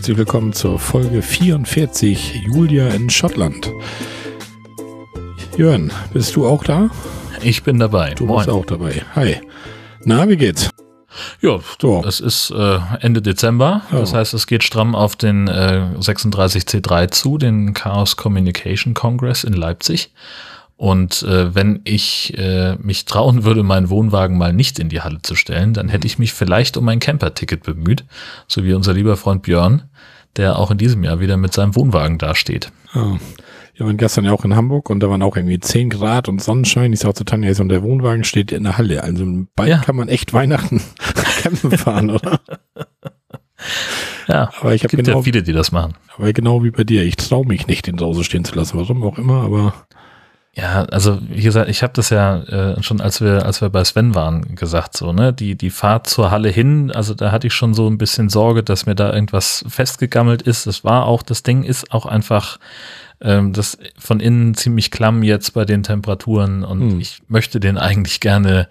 herzlich willkommen zur Folge 44 Julia in Schottland. Jörn, bist du auch da? Ich bin dabei. Du Moin. bist auch dabei. Hi. Na, wie geht's? Ja, so. es ist äh, Ende Dezember. Das heißt, es geht stramm auf den äh, 36C3 zu, den Chaos Communication Congress in Leipzig. Und äh, wenn ich äh, mich trauen würde, meinen Wohnwagen mal nicht in die Halle zu stellen, dann hätte ich mich vielleicht um ein Camper-Ticket bemüht, so wie unser lieber Freund Björn, der auch in diesem Jahr wieder mit seinem Wohnwagen dasteht. Ja. Wir waren gestern ja auch in Hamburg und da waren auch irgendwie 10 Grad und Sonnenschein. Ich sag zu Tanja, und der Wohnwagen steht in der Halle. Also bald ja. kann man echt Weihnachten campen fahren, oder? Ja, aber ich habe genau, ja viele, die das machen. Aber genau wie bei dir, ich traue mich nicht, den draußen stehen zu lassen, warum auch immer, aber ja, also wie gesagt, ich habe das ja äh, schon, als wir, als wir bei Sven waren, gesagt, so, ne, die, die Fahrt zur Halle hin, also da hatte ich schon so ein bisschen Sorge, dass mir da irgendwas festgegammelt ist. Das war auch, das Ding ist auch einfach ähm, das von innen ziemlich klamm jetzt bei den Temperaturen und hm. ich möchte den eigentlich gerne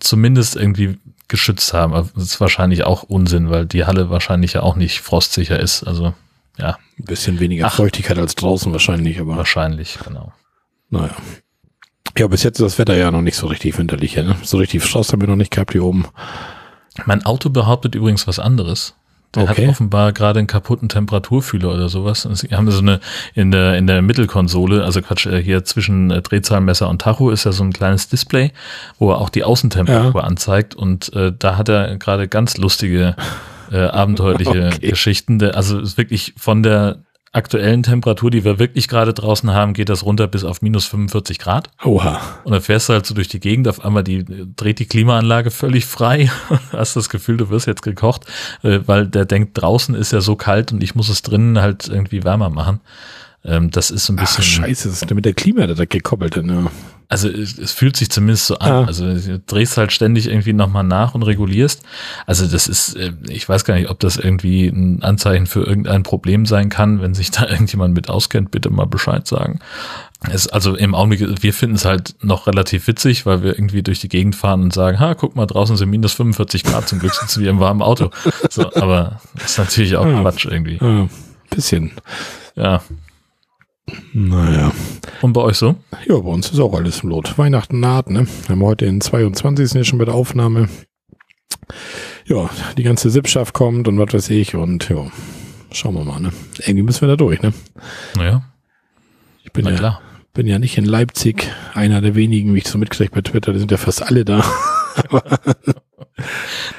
zumindest irgendwie geschützt haben. Aber das ist wahrscheinlich auch Unsinn, weil die Halle wahrscheinlich ja auch nicht frostsicher ist. Also ja. Ein bisschen weniger Ach, Feuchtigkeit als draußen wahrscheinlich, aber. Wahrscheinlich, genau. Naja. Ja, bis jetzt ist das Wetter ja noch nicht so richtig winterlich. Ne? So richtig Frost haben wir noch nicht gehabt hier oben. Mein Auto behauptet übrigens was anderes. Der okay. hat offenbar gerade einen kaputten Temperaturfühler oder sowas. Sie haben so eine in der in der Mittelkonsole, also Quatsch, äh, hier zwischen äh, Drehzahlmesser und Tacho ist ja so ein kleines Display, wo er auch die Außentemperatur ja. anzeigt und äh, da hat er gerade ganz lustige äh, abenteuerliche okay. Geschichten. Also ist wirklich von der aktuellen Temperatur, die wir wirklich gerade draußen haben, geht das runter bis auf minus 45 Grad. Oha. Und dann fährst du halt so durch die Gegend, auf einmal die, dreht die Klimaanlage völlig frei. Hast das Gefühl, du wirst jetzt gekocht, äh, weil der denkt, draußen ist ja so kalt und ich muss es drinnen halt irgendwie wärmer machen. Ähm, das ist so ein bisschen. Ach, scheiße, das ist mit der Klima da gekoppelt, ne? Also es, es, fühlt sich zumindest so an. Ah. Also du drehst halt ständig irgendwie nochmal nach und regulierst. Also das ist, äh, ich weiß gar nicht, ob das irgendwie ein Anzeichen für irgendein Problem sein kann. Wenn sich da irgendjemand mit auskennt, bitte mal Bescheid sagen. Es, also im Augenblick, wir finden es halt noch relativ witzig, weil wir irgendwie durch die Gegend fahren und sagen, ha, guck mal, draußen sind minus 45 Grad, zum Glück sitzen wir im warmen Auto. So, aber das ist natürlich auch ja. Quatsch irgendwie. Ja, bisschen. Ja, naja. Und bei euch so? Ja, bei uns ist auch alles im Lot. Weihnachten naht, ne? Wir haben heute den 22. ja schon bei der Aufnahme. Ja, die ganze Sippschaft kommt und was weiß ich und ja, schauen wir mal, ne? Irgendwie müssen wir da durch, ne? Naja. Ich bin Na ja, klar. bin ja nicht in Leipzig, einer der wenigen, wie ich so mitkriege bei Twitter, die sind ja fast alle da.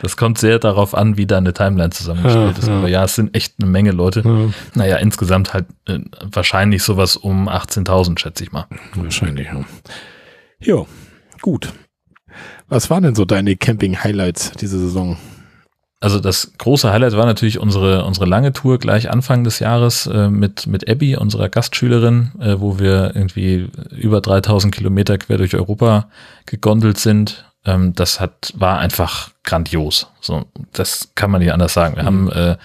Das kommt sehr darauf an, wie deine Timeline zusammengestellt ja, ist. Aber ja, es sind echt eine Menge Leute. Ja. Naja, insgesamt halt äh, wahrscheinlich sowas um 18.000, schätze ich mal. Wahrscheinlich, ja. Jo, gut. Was waren denn so deine Camping-Highlights diese Saison? Also das große Highlight war natürlich unsere, unsere lange Tour gleich Anfang des Jahres äh, mit, mit Abby, unserer Gastschülerin, äh, wo wir irgendwie über 3000 Kilometer quer durch Europa gegondelt sind ähm, das hat, war einfach grandios. So, das kann man nicht anders sagen. Wir mhm. haben äh,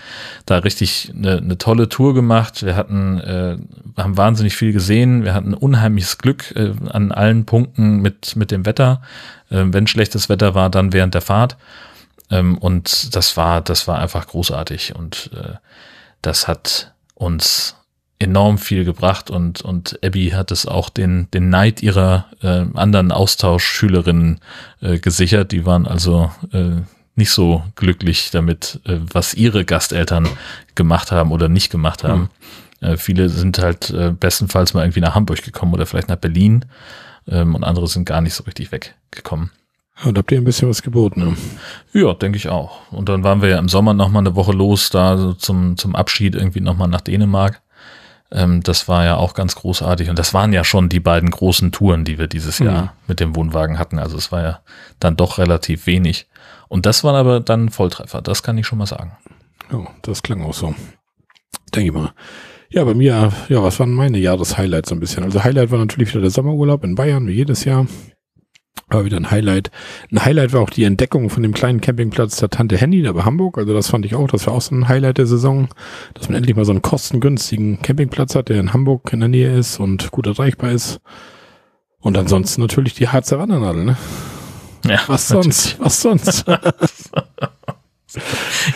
da richtig eine, eine tolle Tour gemacht. Wir hatten, äh, haben wahnsinnig viel gesehen. Wir hatten unheimliches Glück äh, an allen Punkten mit, mit dem Wetter. Äh, wenn schlechtes Wetter war, dann während der Fahrt. Ähm, und das war, das war einfach großartig. Und äh, das hat uns enorm viel gebracht und, und Abby hat es auch den, den Neid ihrer äh, anderen Austauschschülerinnen äh, gesichert. Die waren also äh, nicht so glücklich damit, äh, was ihre Gasteltern gemacht haben oder nicht gemacht haben. Mhm. Äh, viele sind halt äh, bestenfalls mal irgendwie nach Hamburg gekommen oder vielleicht nach Berlin ähm, und andere sind gar nicht so richtig weggekommen. Und habt ihr ein bisschen was geboten? Ne? Ja, denke ich auch. Und dann waren wir ja im Sommer noch mal eine Woche los, da zum, zum Abschied irgendwie noch mal nach Dänemark. Ähm, das war ja auch ganz großartig. Und das waren ja schon die beiden großen Touren, die wir dieses mhm. Jahr mit dem Wohnwagen hatten. Also es war ja dann doch relativ wenig. Und das waren aber dann Volltreffer. Das kann ich schon mal sagen. Ja, das klang auch so. Denke ich mal. Ja, bei mir, ja, was waren meine Jahreshighlights so ein bisschen? Also Highlight war natürlich wieder der Sommerurlaub in Bayern, wie jedes Jahr. War wieder ein Highlight. Ein Highlight war auch die Entdeckung von dem kleinen Campingplatz der Tante Henny da bei Hamburg. Also das fand ich auch, das war auch so ein Highlight der Saison, dass man endlich mal so einen kostengünstigen Campingplatz hat, der in Hamburg in der Nähe ist und gut erreichbar ist. Und ansonsten natürlich die Harzer Wandernadel, ne? Ja, was sonst? Was sonst?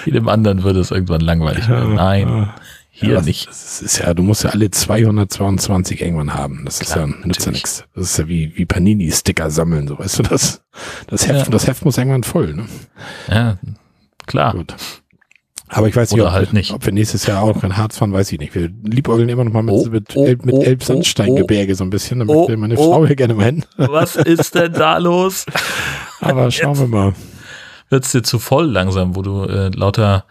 Jedem anderen würde es irgendwann langweilig werden. Nein, hier ja, nicht. Das ist ja, du musst ja alle 222 irgendwann haben. Das ist Klar, ja, nützt ja nichts. Das ist ja wie, wie Panini-Sticker sammeln, so weißt du das? Das Heft, Ja. das Heft muss irgendwann voll, ne? Ja, klar. Gut. Aber ich weiß nicht, ob, halt nicht. ob wir nächstes Jahr auch noch in Harz fahren, weiß ich nicht. Wir liebäugeln immer noch mal mit, Oh, mit, oh, mit oh, Elbsandsteingebirge so ein bisschen. Da oh, möchte meine oh. Frau hier gerne mal hin. Was ist denn da los? Aber schauen wir mal. Wird's dir zu voll langsam, wo du äh, lauter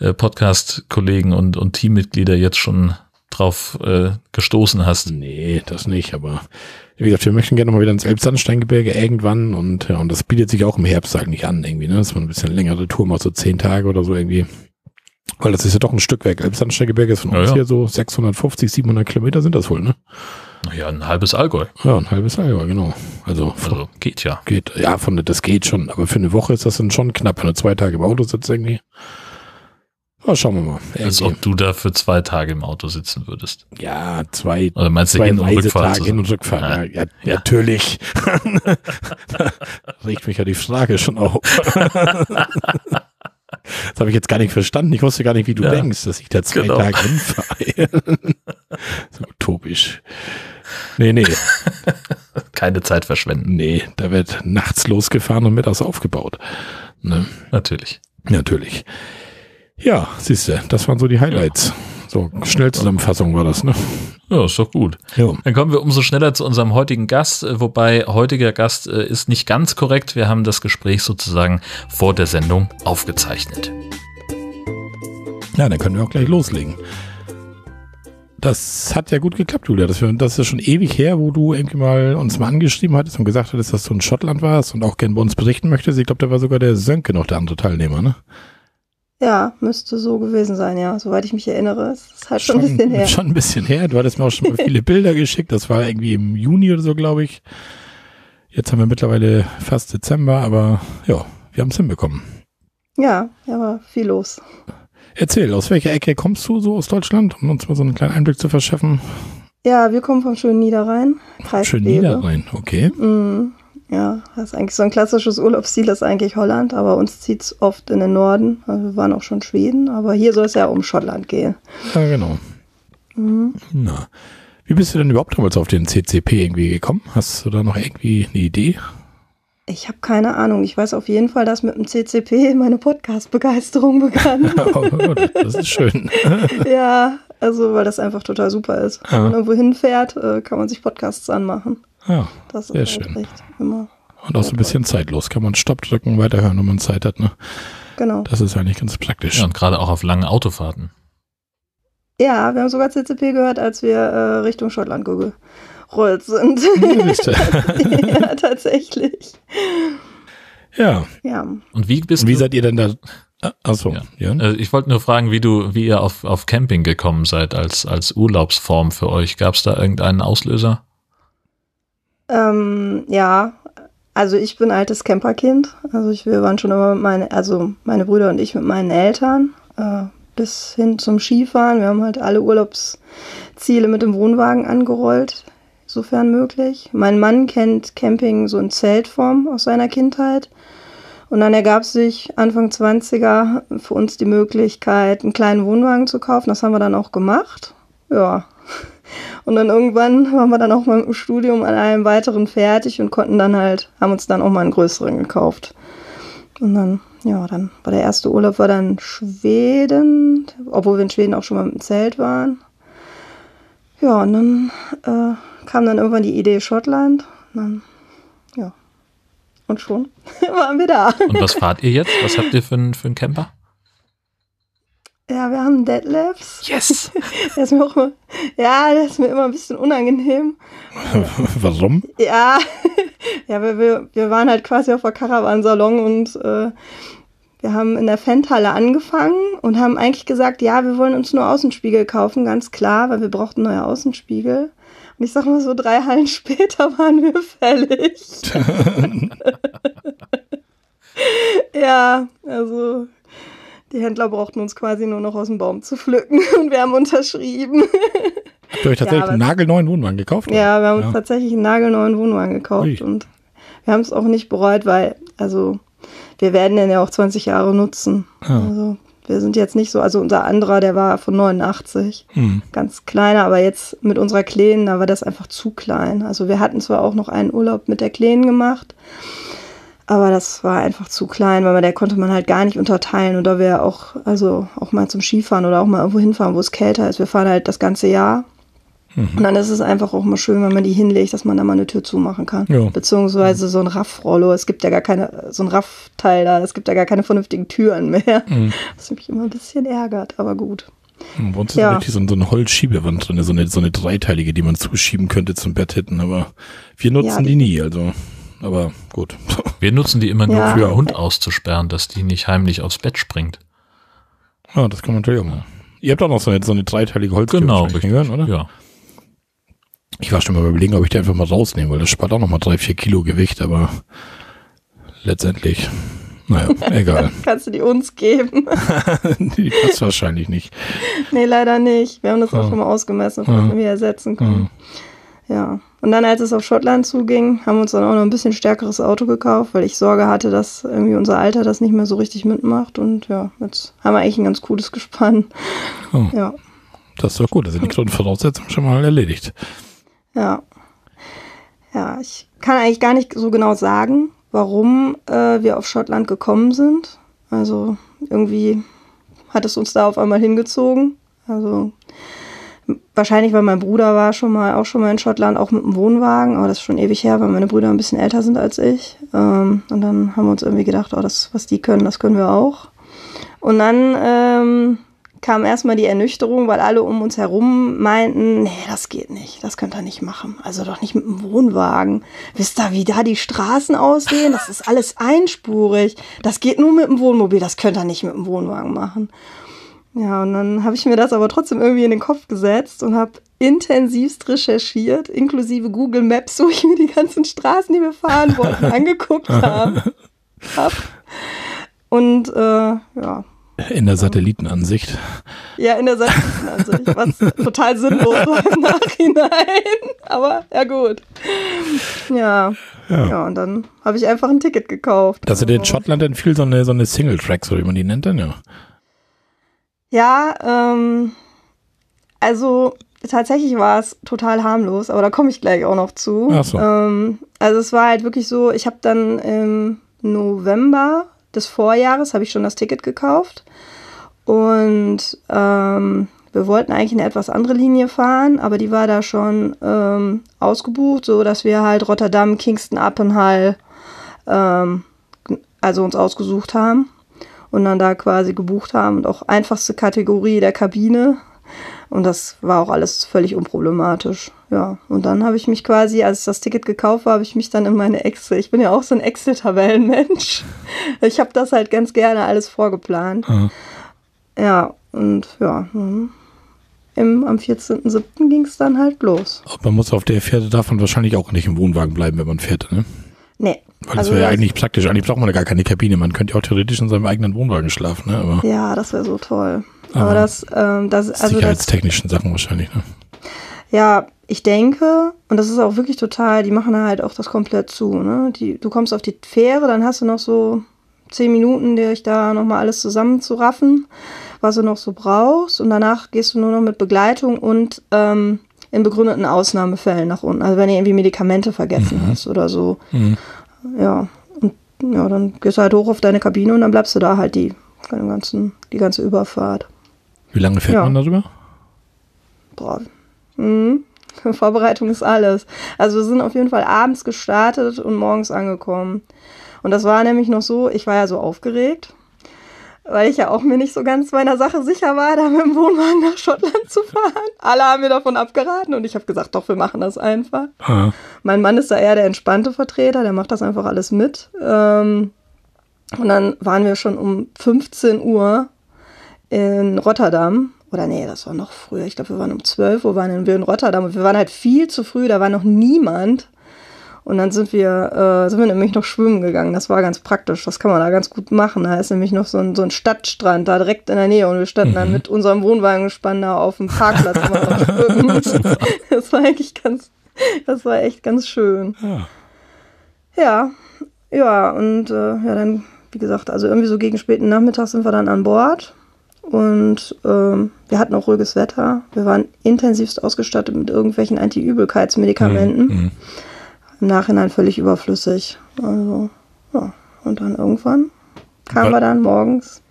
äh, Podcast-Kollegen und, und Teammitglieder jetzt schon drauf äh, gestoßen hast? Nee, das nicht, aber wie gesagt, wir möchten gerne mal wieder ins Elbsandsteingebirge irgendwann und ja, und das bietet sich auch im Herbst eigentlich an irgendwie, ne? Dass man ein bisschen längere Tour macht, so zehn Tage oder so irgendwie. Weil das ist ja doch ein Stück weg. Elbsandsteingebirge ist von Ja, uns ja. hier so 650, 700 Kilometer sind das wohl, ne? Naja, ein halbes Allgäu. Ja, ein halbes ja, genau. Also, Also geht ja. geht, ja, von, das geht schon, aber für eine Woche ist das dann schon knapp, wenn du zwei Tage im Auto sitzt irgendwie. Ja, schauen wir mal. Als Irgendwie. ob du da für zwei Tage im Auto sitzen würdest. Ja, zwei, Oder meinst du zwei Hin- und Rückfahrt? Reisetage hin und Rückfahrt. Ja, Ja. ja, natürlich. Riecht mich ja die Frage schon auf. Das habe ich jetzt gar nicht verstanden. Ich wusste gar nicht, wie du Ja. denkst, dass ich da zwei Genau. Tage hinfahre. so utopisch. Nee, nee, Keine Zeit verschwenden. nee. Da wird nachts losgefahren und mittags aufgebaut. Ne? Natürlich. Natürlich. Ja, siehst du, das waren so die Highlights. So, Schnellzusammenfassung war das, ne? Ja, ist doch gut. Jo. Dann kommen wir umso schneller zu unserem heutigen Gast, äh, wobei heutiger Gast äh, ist nicht ganz korrekt. Wir haben das Gespräch sozusagen vor der Sendung aufgezeichnet. Ja, dann können wir auch gleich loslegen. Das hat ja gut geklappt, Julia. Das, das ist schon ewig her, wo du irgendwie mal uns mal angeschrieben hattest und gesagt hattest, dass du in Schottland warst und auch gern bei uns berichten möchtest. Ich glaube, da war sogar der Sönke noch der andere Teilnehmer, ne? Ja, müsste so gewesen sein, ja, soweit ich mich erinnere. Es ist halt schon, ein bisschen her. Schon ein bisschen her. Du hattest mir auch schon mal viele Bilder geschickt. Das war irgendwie im Juni oder so, glaube ich. Jetzt haben wir mittlerweile fast Dezember, aber ja, wir haben es hinbekommen. Ja, ja, war viel los. Erzähl, aus welcher Ecke kommst du so aus Deutschland, um uns mal so einen kleinen Einblick zu verschaffen? Ja, wir kommen vom schönen Niederrhein, Kreis Schön Kleve. Niederrhein, okay. Mm, ja, das ist eigentlich so ein klassisches Urlaubsziel, das ist eigentlich Holland, aber uns zieht's oft in den Norden. Also wir waren auch schon Schweden, aber hier soll es ja um Schottland gehen. Ja, genau. Mhm. Na, wie bist du denn überhaupt damals auf den CCP irgendwie gekommen? Hast du da noch irgendwie eine Idee? Ich habe keine Ahnung. Ich weiß auf jeden Fall, dass mit dem CCP meine Podcast-Begeisterung begann. Oh, das ist schön. ja, also weil das einfach total super ist. Ja. Wenn man irgendwo hinfährt, äh, kann man sich Podcasts anmachen. Ja, Das ist Sehr halt schön. echt immer. und auch so ein bisschen zeitlos. Kann man Stopp drücken, weiterhören, wenn man Zeit hat. Ne? Genau. Das ist eigentlich ganz praktisch. Ja, und gerade auch auf langen Autofahrten. Ja, wir haben sogar CCP gehört, als wir äh, Richtung Schottland gerollt sind. Ja, tatsächlich. ja, Ja. Und wie bist wie du? seid ihr denn da? Ah, Achso, Ja. ja. Äh, Ich wollte nur fragen, wie du, wie ihr auf, auf Camping gekommen seid als, als Urlaubsform für euch. Gab es da irgendeinen Auslöser? Ähm, ja, also ich bin altes Camperkind. Also ich, wir waren schon immer mit meine, also meine Brüder und ich mit meinen Eltern äh, bis hin zum Skifahren. Wir haben halt alle Urlaubsziele mit dem Wohnwagen angerollt, sofern möglich. Mein Mann kennt Camping so in Zeltform aus seiner Kindheit. Und dann ergab sich Anfang 20er für uns die Möglichkeit, einen kleinen Wohnwagen zu kaufen. Das haben wir dann auch gemacht. Ja. Und dann irgendwann waren wir dann auch mal im Studium an einem weiteren fertig und konnten dann halt, haben uns dann auch mal einen größeren gekauft. Und dann, ja, dann war der erste Urlaub war dann Schweden, obwohl wir in Schweden auch schon mal mit dem Zelt waren. Ja, und dann äh, kam dann irgendwann die Idee Schottland. Und dann, ja. Und schon waren wir da. Und was fahrt ihr jetzt? Was habt ihr für einen für einen Camper? Ja, wir haben Deadlifts. Yes! Der ist mir auch immer, ja, der ist mir immer ein bisschen unangenehm. Warum? Ja, ja, wir, wir waren halt quasi auf der Caravansalon und äh, wir haben in der Fendhalle angefangen und haben eigentlich gesagt, ja, wir wollen uns nur Außenspiegel kaufen, ganz klar, weil wir brauchten neue Außenspiegel. Und ich sag mal so, drei Hallen später waren wir fällig. ja, also die Händler brauchten uns quasi nur noch aus dem Baum zu pflücken und wir haben unterschrieben. Habt ihr euch tatsächlich aber- einen nagelneuen Wohnwagen gekauft? oder? Ja, wir haben uns Ja. tatsächlich einen nagelneuen Wohnwagen gekauft Ui. und wir haben es auch nicht bereut, weil, also wir werden den ja auch 20 Jahre nutzen. Ja. Also wir sind jetzt nicht so, also unser anderer, der war von 89, Hm. ganz kleiner, aber jetzt mit unserer Kleinen, da war das einfach zu klein. Also wir hatten zwar auch noch einen Urlaub mit der Kleinen gemacht, aber das war einfach zu klein, weil man, der konnte man halt gar nicht unterteilen. Und da wir auch, also auch mal zum Skifahren oder auch mal irgendwo hinfahren, wo es kälter ist, wir fahren halt das ganze Jahr. Und dann ist es einfach auch mal schön, wenn man die hinlegt, dass man da mal eine Tür zumachen kann. Ja. Beziehungsweise so ein Raffrollo. Es gibt ja gar keine, so ein Raffteil da, es gibt ja gar keine vernünftigen Türen mehr. Was mich immer ein bisschen ärgert, aber gut. Und Bei uns ist Ja. richtig so, so eine Holzschiebewand drin, so eine, so eine dreiteilige, die man zuschieben könnte zum Bett hinten, aber wir nutzen Ja, die die- nie, also, aber gut. Wir nutzen die immer nur Ja. für Hund auszusperren, dass die nicht heimlich aufs Bett springt. Ja, das kann man natürlich auch mal. Ihr habt auch noch so eine, so eine dreiteilige Holztür Genau, richtig. gehört, oder? Ja. Ich war schon mal überlegen, ob ich die einfach mal rausnehme, weil das spart auch noch mal drei, vier Kilo Gewicht, aber letztendlich, naja, egal. Kannst du die uns geben? die passt wahrscheinlich nicht. nee, leider nicht. Wir haben das auch Ja. schon mal ausgemessen, ob Ja. wir ersetzen können. Ja. Und dann, als es auf Schottland zuging, haben wir uns dann auch noch ein bisschen stärkeres Auto gekauft, weil ich Sorge hatte, dass irgendwie unser Alter das nicht mehr so richtig mitmacht. Und ja, jetzt haben wir eigentlich ein ganz cooles Gespann. Oh. Ja. Das ist doch gut, da sind die Grundvoraussetzungen schon mal erledigt. Ja. Ja, ich kann eigentlich gar nicht so genau sagen, warum äh, wir auf Schottland gekommen sind. Also irgendwie hat es uns da auf einmal hingezogen. Also wahrscheinlich, weil mein Bruder war schon mal auch schon mal in Schottland, auch mit dem Wohnwagen, aber das ist schon ewig her, weil meine Brüder ein bisschen älter sind als ich. Ähm, und dann haben wir uns irgendwie gedacht, oh, das, was die können, das können wir auch. Und dann ähm, kam erstmal die Ernüchterung, weil alle um uns herum meinten, nee, das geht nicht, das könnt ihr nicht machen. Also doch nicht mit dem Wohnwagen. Wisst ihr, wie da die Straßen aussehen? Das ist alles einspurig. Das geht nur mit dem Wohnmobil, das könnt ihr nicht mit dem Wohnwagen machen. Ja, und dann habe ich mir das aber trotzdem irgendwie in den Kopf gesetzt und habe intensivst recherchiert, inklusive Google Maps, wo ich mir die ganzen Straßen, die wir fahren wollten, angeguckt habe. Hab. Und äh, ja, In der Satellitenansicht. ja, in der Satellitenansicht, was total sinnlos war im Nachhinein. Aber ja gut. Ja. Ja. Ja, und dann habe ich einfach ein Ticket gekauft. Dass ihr in Also, Schottland dann viel so eine, so eine Single-Tracks, oder wie man die nennt dann, ja. Ja, ähm, also tatsächlich war es total harmlos, aber da komme ich gleich auch noch zu. Ach so. Ähm, also es war halt wirklich so, ich habe dann im November des Vorjahres habe ich schon das Ticket gekauft und ähm, wir wollten eigentlich eine etwas andere Linie fahren, aber die war da schon ähm, ausgebucht, so dass wir halt Rotterdam, Kingston, Appenhall ähm, also uns ausgesucht haben und dann da quasi gebucht haben und auch einfachste Kategorie der Kabine. Und das war auch alles völlig unproblematisch. Ja, und dann habe ich mich quasi, als das Ticket gekauft war, habe ich mich dann in meine Excel, ich bin ja auch so ein Excel-Tabellenmensch. Ich habe das halt ganz gerne alles vorgeplant. Ja. Ja, und ja, mhm. im, am 14.07. ging es dann halt los. Man muss auf der Fährte darf man wahrscheinlich auch nicht im Wohnwagen bleiben, wenn man fährt, ne? Nee. Weil das also wäre ja das- eigentlich praktisch. Eigentlich braucht man ja gar keine Kabine. Man könnte ja auch theoretisch in seinem eigenen Wohnwagen schlafen, ne? Aber Ja, das wäre so toll. Aber Aber das, ähm, das, also das, sicherheitstechnischen Sachen wahrscheinlich, ne? Ja, ich denke, und das ist auch wirklich total, die machen da halt auch das komplett zu, ne? Die, du kommst auf die Fähre, dann hast du noch so zehn Minuten, dich da nochmal alles zusammenzuraffen, was du noch so brauchst. Und danach gehst du nur noch mit Begleitung und ähm, in begründeten Ausnahmefällen nach unten. Also wenn du irgendwie Medikamente vergessen hast oder so. Mhm. Ja. Und ja, dann gehst du halt hoch auf deine Kabine und dann bleibst du da halt die, den ganzen, die ganze Überfahrt. Wie lange fährt Ja. man darüber? Boah. Mhm. Vorbereitung ist alles. Also wir sind auf jeden Fall abends gestartet und morgens angekommen. Und das war nämlich noch so, ich war ja so aufgeregt, weil ich ja auch mir nicht so ganz meiner Sache sicher war, da mit dem Wohnwagen nach Schottland zu fahren. Alle haben mir davon abgeraten und ich habe gesagt, doch, wir machen das einfach. Ah, Mein Mann ist da eher der entspannte Vertreter, der macht das einfach alles mit. Ähm, und dann waren wir schon um 15 Uhr in Rotterdam. Oder nee, das war noch früher. Ich glaube, wir waren um 12 Uhr waren wir in Rotterdam. Und wir waren halt viel zu früh, da war noch niemand. Und dann sind wir, äh, sind wir nämlich noch schwimmen gegangen. Das war ganz praktisch. Das kann man da ganz gut machen. Da ist nämlich noch so ein, so ein Stadtstrand da direkt in der Nähe. Und wir standen dann mit unserem Wohnwagen da auf dem Parkplatz immer noch schwimmen. Das war eigentlich ganz, das war echt ganz schön. ja. Ja, Ja, und äh, ja, dann, wie gesagt, also irgendwie so gegen späten Nachmittag sind wir dann an Bord. Und ähm, wir hatten auch ruhiges Wetter. Wir waren intensivst ausgestattet mit irgendwelchen Anti-Übelkeitsmedikamenten. Mhm. Im Nachhinein völlig überflüssig. Also, ja. Und dann irgendwann kamen Wa- wir dann morgens.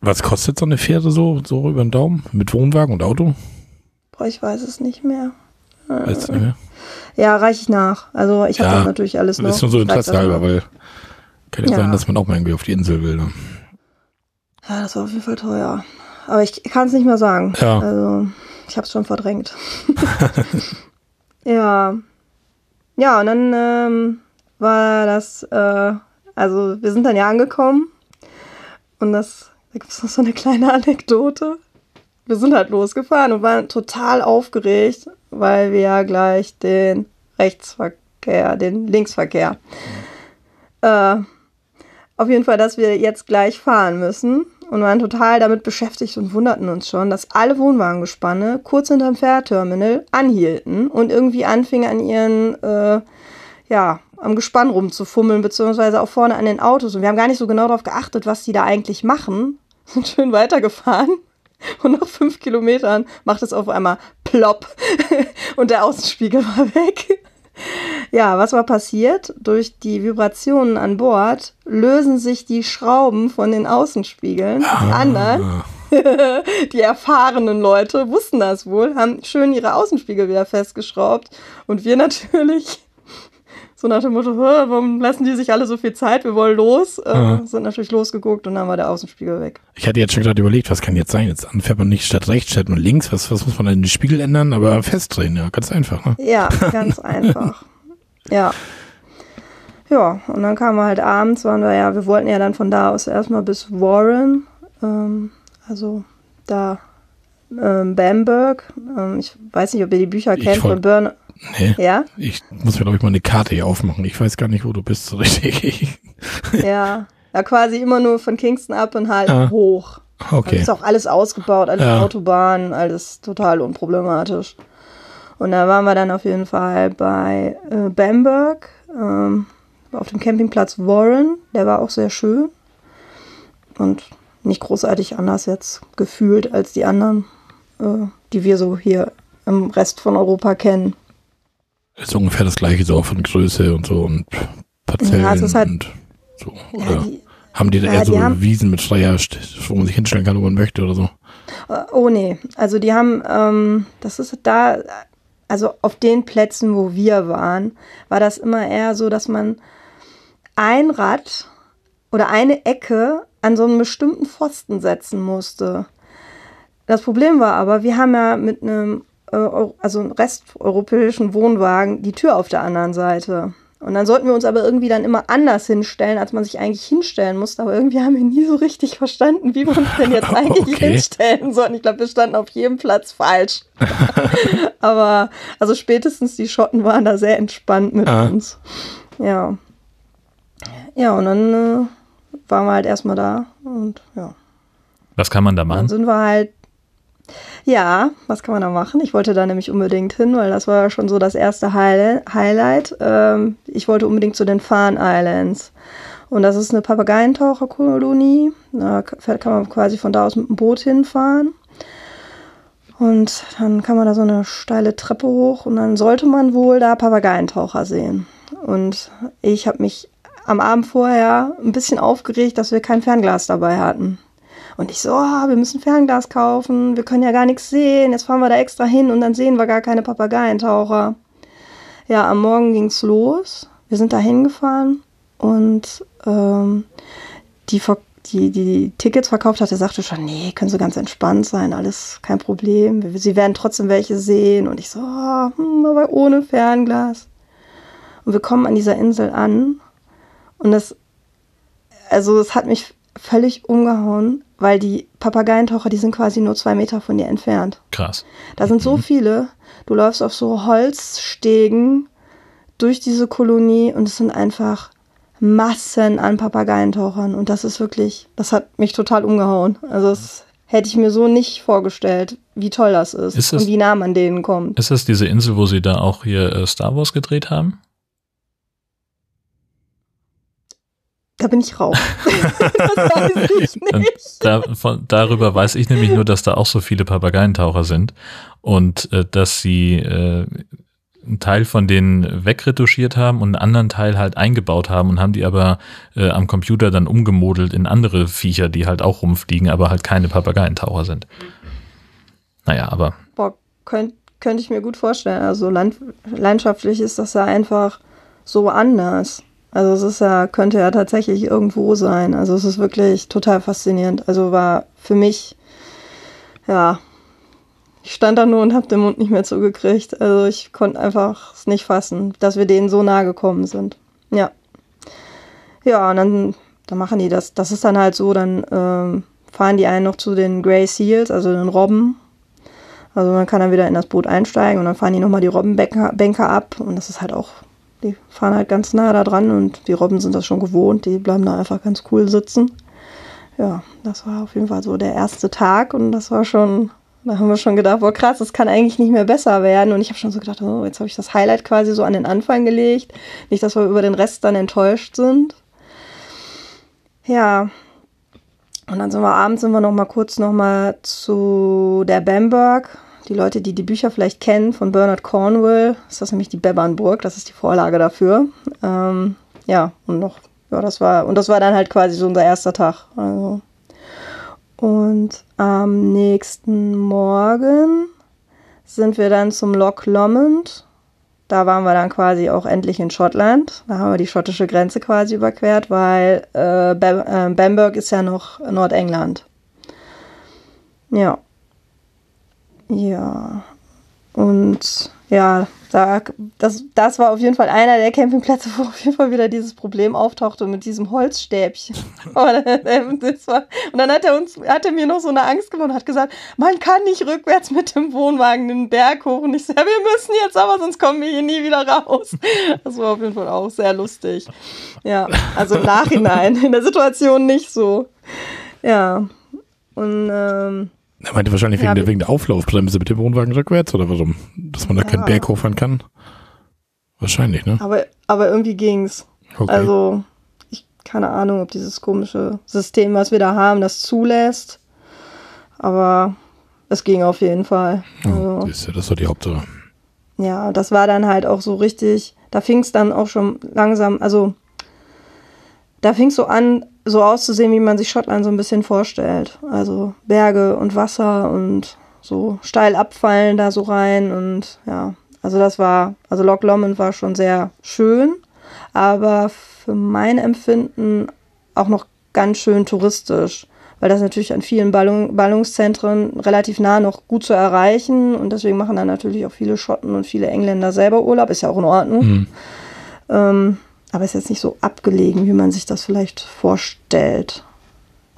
Was kostet so eine Fähre so, so über den Daumen? Mit Wohnwagen und Auto? Boah, ich weiß es nicht mehr. Weißt du nicht mehr? Ja, reiche ich nach. Also ich habe Ja, das natürlich alles noch. Ist nur so Interesse halber, weil kann ja, Ja. sein, dass man auch mal irgendwie auf die Insel will. Ne? Ja, das war auf jeden Fall teuer. Aber ich kann es nicht mehr sagen. Ja. Also, ich habe es schon verdrängt. ja. Ja, und dann ähm, war das, äh, also wir sind dann ja angekommen und das, da gibt es noch so eine kleine Anekdote. Wir sind halt losgefahren und waren total aufgeregt, weil wir ja gleich den Rechtsverkehr, den Linksverkehr, äh, auf jeden Fall, dass wir jetzt gleich fahren müssen und waren total damit beschäftigt und wunderten uns schon, dass alle Wohnwagengespanne kurz hinterm Fährterminal anhielten und irgendwie anfingen an ihren, äh, ja, am Gespann rumzufummeln, beziehungsweise auch vorne an den Autos. Und wir haben gar nicht so genau darauf geachtet, was die da eigentlich machen. Sind schön weitergefahren. Und nach fünf Kilometern macht es auf einmal plopp und der Außenspiegel war weg. Ja, was war passiert? Durch die Vibrationen an Bord lösen sich die Schrauben von den Außenspiegeln. Die anderen, Ah, die erfahrenen Leute, wussten das wohl, haben schön ihre Außenspiegel wieder festgeschraubt. Und wir natürlich, so nach dem Motto, "Hä, warum lassen die sich alle so viel Zeit? Wir wollen los. Äh, Ja. Sind natürlich losgeguckt und dann war der Außenspiegel weg. ich hatte jetzt schon gerade überlegt, was kann jetzt sein? Jetzt fährt man nicht statt rechts, statt links. Was, was muss man in den Spiegel ändern? Aber festdrehen, ja, ganz einfach. Ne? Ja, ganz einfach. Ja. Ja, und dann kamen wir halt abends, waren wir ja, wir wollten ja dann von da aus erstmal bis Warren, ähm, also da ähm, Bamberg. Ähm, ich weiß nicht, ob ihr die Bücher Ich kennt von Burn. Nee. Ja, Ich muss mir, glaube ich, mal eine Karte hier aufmachen. Ich weiß gar nicht, wo du bist, so richtig. ja. Ja, quasi immer nur von Kingston ab und halt Ah. hoch. Okay. ist auch alles ausgebaut, alles Ja. Autobahnen, alles total unproblematisch. Und da waren wir dann auf jeden Fall bei äh, Bamberg, ähm, auf dem Campingplatz Warren. Der war auch sehr schön und nicht großartig anders jetzt gefühlt als die anderen, äh, die wir so hier im Rest von Europa kennen. Ist ungefähr das gleiche so von Größe und so und Parzellen Ja, es ist halt- und so. Ja, Oder die, haben die da ja, eher so Wiesen mit St- wo man sich hinstellen kann, wo man möchte oder so? Äh, Oh nee, also die haben, ähm, das ist da, also auf den Plätzen, wo wir waren, war das immer eher so, dass man ein Rad oder eine Ecke an so einen bestimmten Pfosten setzen musste. Das Problem war aber, wir haben ja mit einem, also einem resteuropäischen Wohnwagen die Tür auf der anderen Seite. Und dann sollten wir uns aber irgendwie dann immer anders hinstellen, als man sich eigentlich hinstellen musste. Aber irgendwie haben wir nie so richtig verstanden, wie wir uns denn jetzt eigentlich Okay. hinstellen sollten. Ich glaube, wir standen auf jedem Platz falsch. aber also spätestens die Schotten waren da sehr entspannt mit Ah. uns. Ja. Ja, und dann äh, waren wir halt erstmal da und ja. Was kann man da Dann machen? sind wir halt. Ja, was kann man da machen? Ich wollte da nämlich unbedingt hin, weil das war ja schon so das erste Highli- Highlight. Ähm, ich wollte unbedingt zu den Farn Islands. Und das ist eine Papageientaucherkolonie. Da kann man quasi von da aus mit dem Boot hinfahren. Und dann kann man da so eine steile Treppe hoch und dann sollte man wohl da Papageientaucher sehen. Und ich habe mich am Abend vorher ein bisschen aufgeregt, dass wir kein Fernglas dabei hatten. Und ich so, ah, wir müssen Fernglas kaufen, wir können ja gar nichts sehen, jetzt fahren wir da extra hin und dann sehen wir gar keine Papageientaucher. Ja, am Morgen ging's los, wir sind da hingefahren und ähm, die, die, die Tickets verkauft hatte, sagte schon, nee, können Sie ganz entspannt sein, alles kein Problem, Sie werden trotzdem welche sehen. Und ich so, hm, aber ohne Fernglas. Und wir kommen an dieser Insel an und das, also es hat mich völlig umgehauen, weil die Papageientaucher, die sind quasi nur zwei Meter von dir entfernt. Krass. Da sind so viele. Du läufst auf so Holzstegen durch diese Kolonie und es sind einfach Massen an Papageientauchern. Und das ist wirklich, das hat mich total umgehauen. Also das hätte ich mir so nicht vorgestellt, wie toll das ist, Ist es- und wie nah man denen kommt. Ist das diese Insel, wo sie da auch hier äh, Star Wars gedreht haben? Da bin ich raus. das weiß ich nicht. Da, von, darüber weiß ich nämlich nur, dass da auch so viele Papageientaucher sind und äh, dass sie äh, einen Teil von denen wegretuschiert haben und einen anderen Teil halt eingebaut haben und haben die aber äh, am Computer dann umgemodelt in andere Viecher, die halt auch rumfliegen, aber halt keine Papageientaucher sind. Naja, aber. Boah, könnte könnt ich mir gut vorstellen. Also land, landschaftlich ist das ja einfach so anders. Also es ist ja, könnte ja tatsächlich irgendwo sein. Also es ist wirklich total faszinierend. Also war für mich, ja, ich stand da nur und habe den Mund nicht mehr zugekriegt. Also ich konnte einfach es nicht fassen, dass wir denen so nahe gekommen sind. Ja. Ja, und dann, dann machen die das. Das ist dann halt so, dann ähm, fahren die einen noch zu den Grey Seals, also den Robben. Also man kann dann wieder in das Boot einsteigen und dann fahren die nochmal die Robbenbänker ab. Und das ist halt auch die fahren halt ganz nah da dran und die Robben sind das schon gewohnt, die bleiben da einfach ganz cool sitzen. Ja, das war auf jeden Fall so der erste Tag und das war schon, da haben wir schon gedacht, boah krass, das kann eigentlich nicht mehr besser werden. Und ich habe schon so gedacht, oh, jetzt habe ich das Highlight quasi so an den Anfang gelegt. Nicht, dass wir über den Rest dann enttäuscht sind. Ja, und dann sind wir abends sind wir noch mal kurz noch mal zu der Bamberg die Leute, die die Bücher vielleicht kennen von Bernard Cornwell, ist das nämlich die Bebernburg, das ist die Vorlage dafür. Ähm, ja, und noch, ja, das war, und das war dann halt quasi so unser erster Tag. Also. Und am nächsten Morgen sind wir dann zum Loch Lomond. Da waren wir dann quasi auch endlich in Schottland. Da haben wir die schottische Grenze quasi überquert, weil äh, Bamberg ist ja noch Nordengland. Ja, ja. Und ja, da, das, das war auf jeden Fall einer der Campingplätze, wo auf jeden Fall wieder dieses Problem auftauchte mit diesem Holzstäbchen. war, und dann hat er uns, hat er mir noch so eine Angst gemacht und hat gesagt, man kann nicht rückwärts mit dem Wohnwagen den Berg hoch. Und ich sage, wir müssen jetzt aber, sonst kommen wir hier nie wieder raus. Das war auf jeden Fall auch sehr lustig. Ja, also im Nachhinein, in der Situation nicht so. Ja. Und ähm, er meinte wahrscheinlich wegen, ja, der, wegen der Auflaufbremse mit dem Wohnwagen rückwärts oder warum? Dass man da ja. keinen Berg hochfahren kann? Wahrscheinlich, ne? Aber, aber irgendwie ging's. Okay. Also, ich keine Ahnung, ob dieses komische System, was wir da haben, das zulässt. Aber es ging auf jeden Fall. Also, ja das war die Hauptsache. Ja, das war dann halt auch so richtig, da fing es dann auch schon langsam, also da fing es so an, so auszusehen, wie man sich Schottland so ein bisschen vorstellt. Also Berge und Wasser und so steil abfallen da so rein und ja, also das war, also Loch Lomond war schon sehr schön, aber für mein Empfinden auch noch ganz schön touristisch, weil das natürlich an vielen Ballung, Ballungszentren relativ nah noch gut zu erreichen und deswegen machen dann natürlich auch viele Schotten und viele Engländer selber Urlaub, ist ja auch in Ordnung. Mhm. Ähm, aber ist jetzt nicht so abgelegen, wie man sich das vielleicht vorstellt.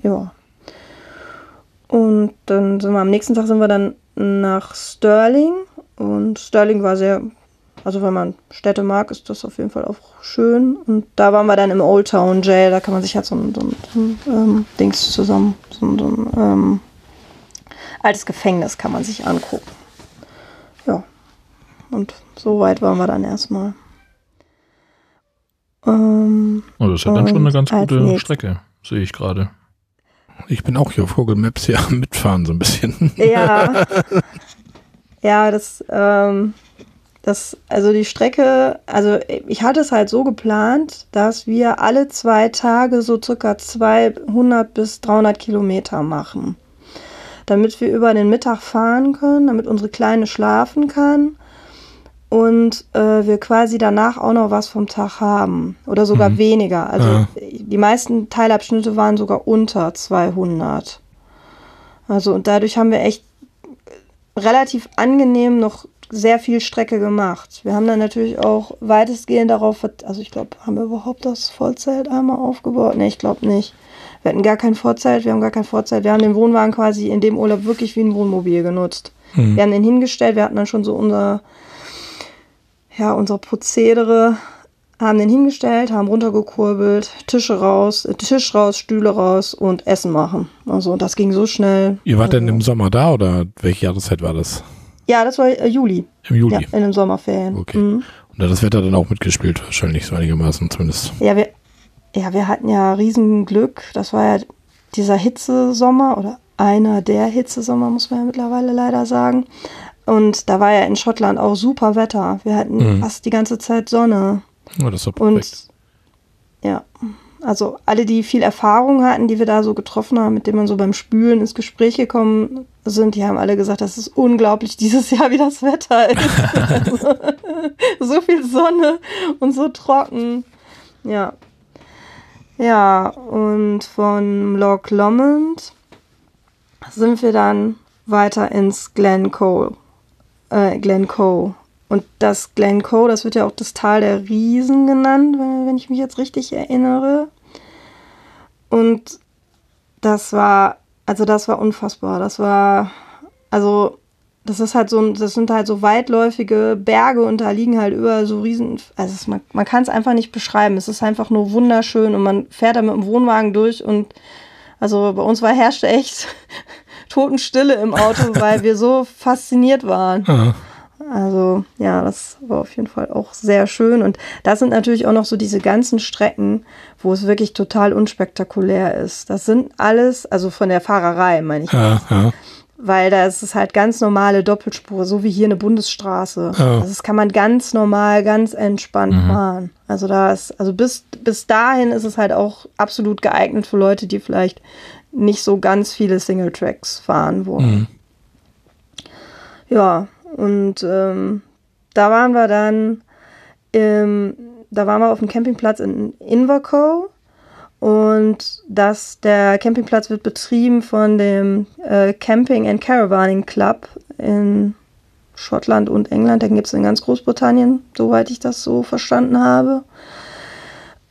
Ja. Und dann sind wir am nächsten Tag sind wir dann nach Stirling. Und Stirling war sehr, also wenn man Städte mag, ist das auf jeden Fall auch schön. Und da waren wir dann im Old Town Jail. Da kann man sich halt so ein, so ein, so ein ähm, Dings zusammen, so ein, so ein ähm, altes Gefängnis kann man sich angucken. Ja. Und so weit waren wir dann erstmal. Ähm, oh, das ist ja dann schon eine ganz gute Strecke, sehe ich gerade. Ich bin auch hier auf Google Maps hier am Mitfahren so ein bisschen. Ja. ja, das, ähm, das, also die Strecke, also ich hatte es halt so geplant, dass wir alle zwei Tage so circa 200 bis 300 Kilometer machen. Damit wir über den Mittag fahren können, damit unsere Kleine schlafen kann und äh, wir quasi danach auch noch was vom Tag haben oder sogar mhm. weniger. Also ja. die meisten Teilabschnitte waren sogar unter 200. Also und dadurch haben wir echt relativ angenehm noch sehr viel Strecke gemacht. Wir haben dann natürlich auch weitestgehend darauf, also ich glaube, haben wir überhaupt das Vollzelt einmal aufgebaut? Ne, ich glaube nicht. Wir hatten gar kein Vorzelt, wir haben gar kein Vorzelt. Wir haben den Wohnwagen quasi in dem Urlaub wirklich wie ein Wohnmobil genutzt. Mhm. Wir haben den hingestellt, wir hatten dann schon so unser ja, unsere Prozedere, haben den hingestellt, haben runtergekurbelt, Tische raus, äh, Tisch raus, Stühle raus und Essen machen. Also das ging so schnell. Ihr wart also, denn im Sommer da oder welche Jahreszeit war das? Ja, das war äh, Juli. Im Juli? Ja, in den Sommerferien. Okay. Mhm. Und da das Wetter dann auch mitgespielt, wahrscheinlich so einigermaßen zumindest. Ja, wir, ja, wir hatten ja riesen Glück. Das war ja dieser Hitzesommer oder einer der Hitzesommer, muss man ja mittlerweile leider sagen. Und da war ja in Schottland auch super Wetter. Wir hatten mhm. fast die ganze Zeit Sonne. Oh, das war perfekt. Und ja, also alle, die viel Erfahrung hatten, die wir da so getroffen haben, mit denen man so beim Spülen ins Gespräch gekommen sind, die haben alle gesagt, das ist unglaublich dieses Jahr, wie das Wetter ist. also, so viel Sonne und so trocken. Ja. Ja, und von Loch Lomond sind wir dann weiter ins Glencoe. Äh, Glencoe. Und das Glencoe, das wird ja auch das Tal der Riesen genannt, wenn ich mich jetzt richtig erinnere. Und das war, also das war unfassbar. Das war, also das ist halt so, das sind halt so weitläufige Berge und da liegen halt überall so riesen, also es, man, man kann es einfach nicht beschreiben. Es ist einfach nur wunderschön und man fährt da mit dem Wohnwagen durch und also bei uns war herrschte echt Totenstille im Auto, weil wir so fasziniert waren. Ja. Also ja, das war auf jeden Fall auch sehr schön. Und das sind natürlich auch noch so diese ganzen Strecken, wo es wirklich total unspektakulär ist. Das sind alles, also von der Fahrerei meine ich. Ja, ja. Weil da ist es halt ganz normale Doppelspur, so wie hier eine Bundesstraße. Ja. Also das kann man ganz normal, ganz entspannt mhm. fahren. Also da ist, also bis, bis dahin ist es halt auch absolut geeignet für Leute, die vielleicht nicht so ganz viele Single-Tracks fahren wollen. Mhm. Ja, und ähm, da waren wir dann, im, da waren wir auf dem Campingplatz in Invercoe. Und das, der Campingplatz wird betrieben von dem äh, Camping and Caravaning Club in Schottland und England. Den gibt es in ganz Großbritannien, soweit ich das so verstanden habe.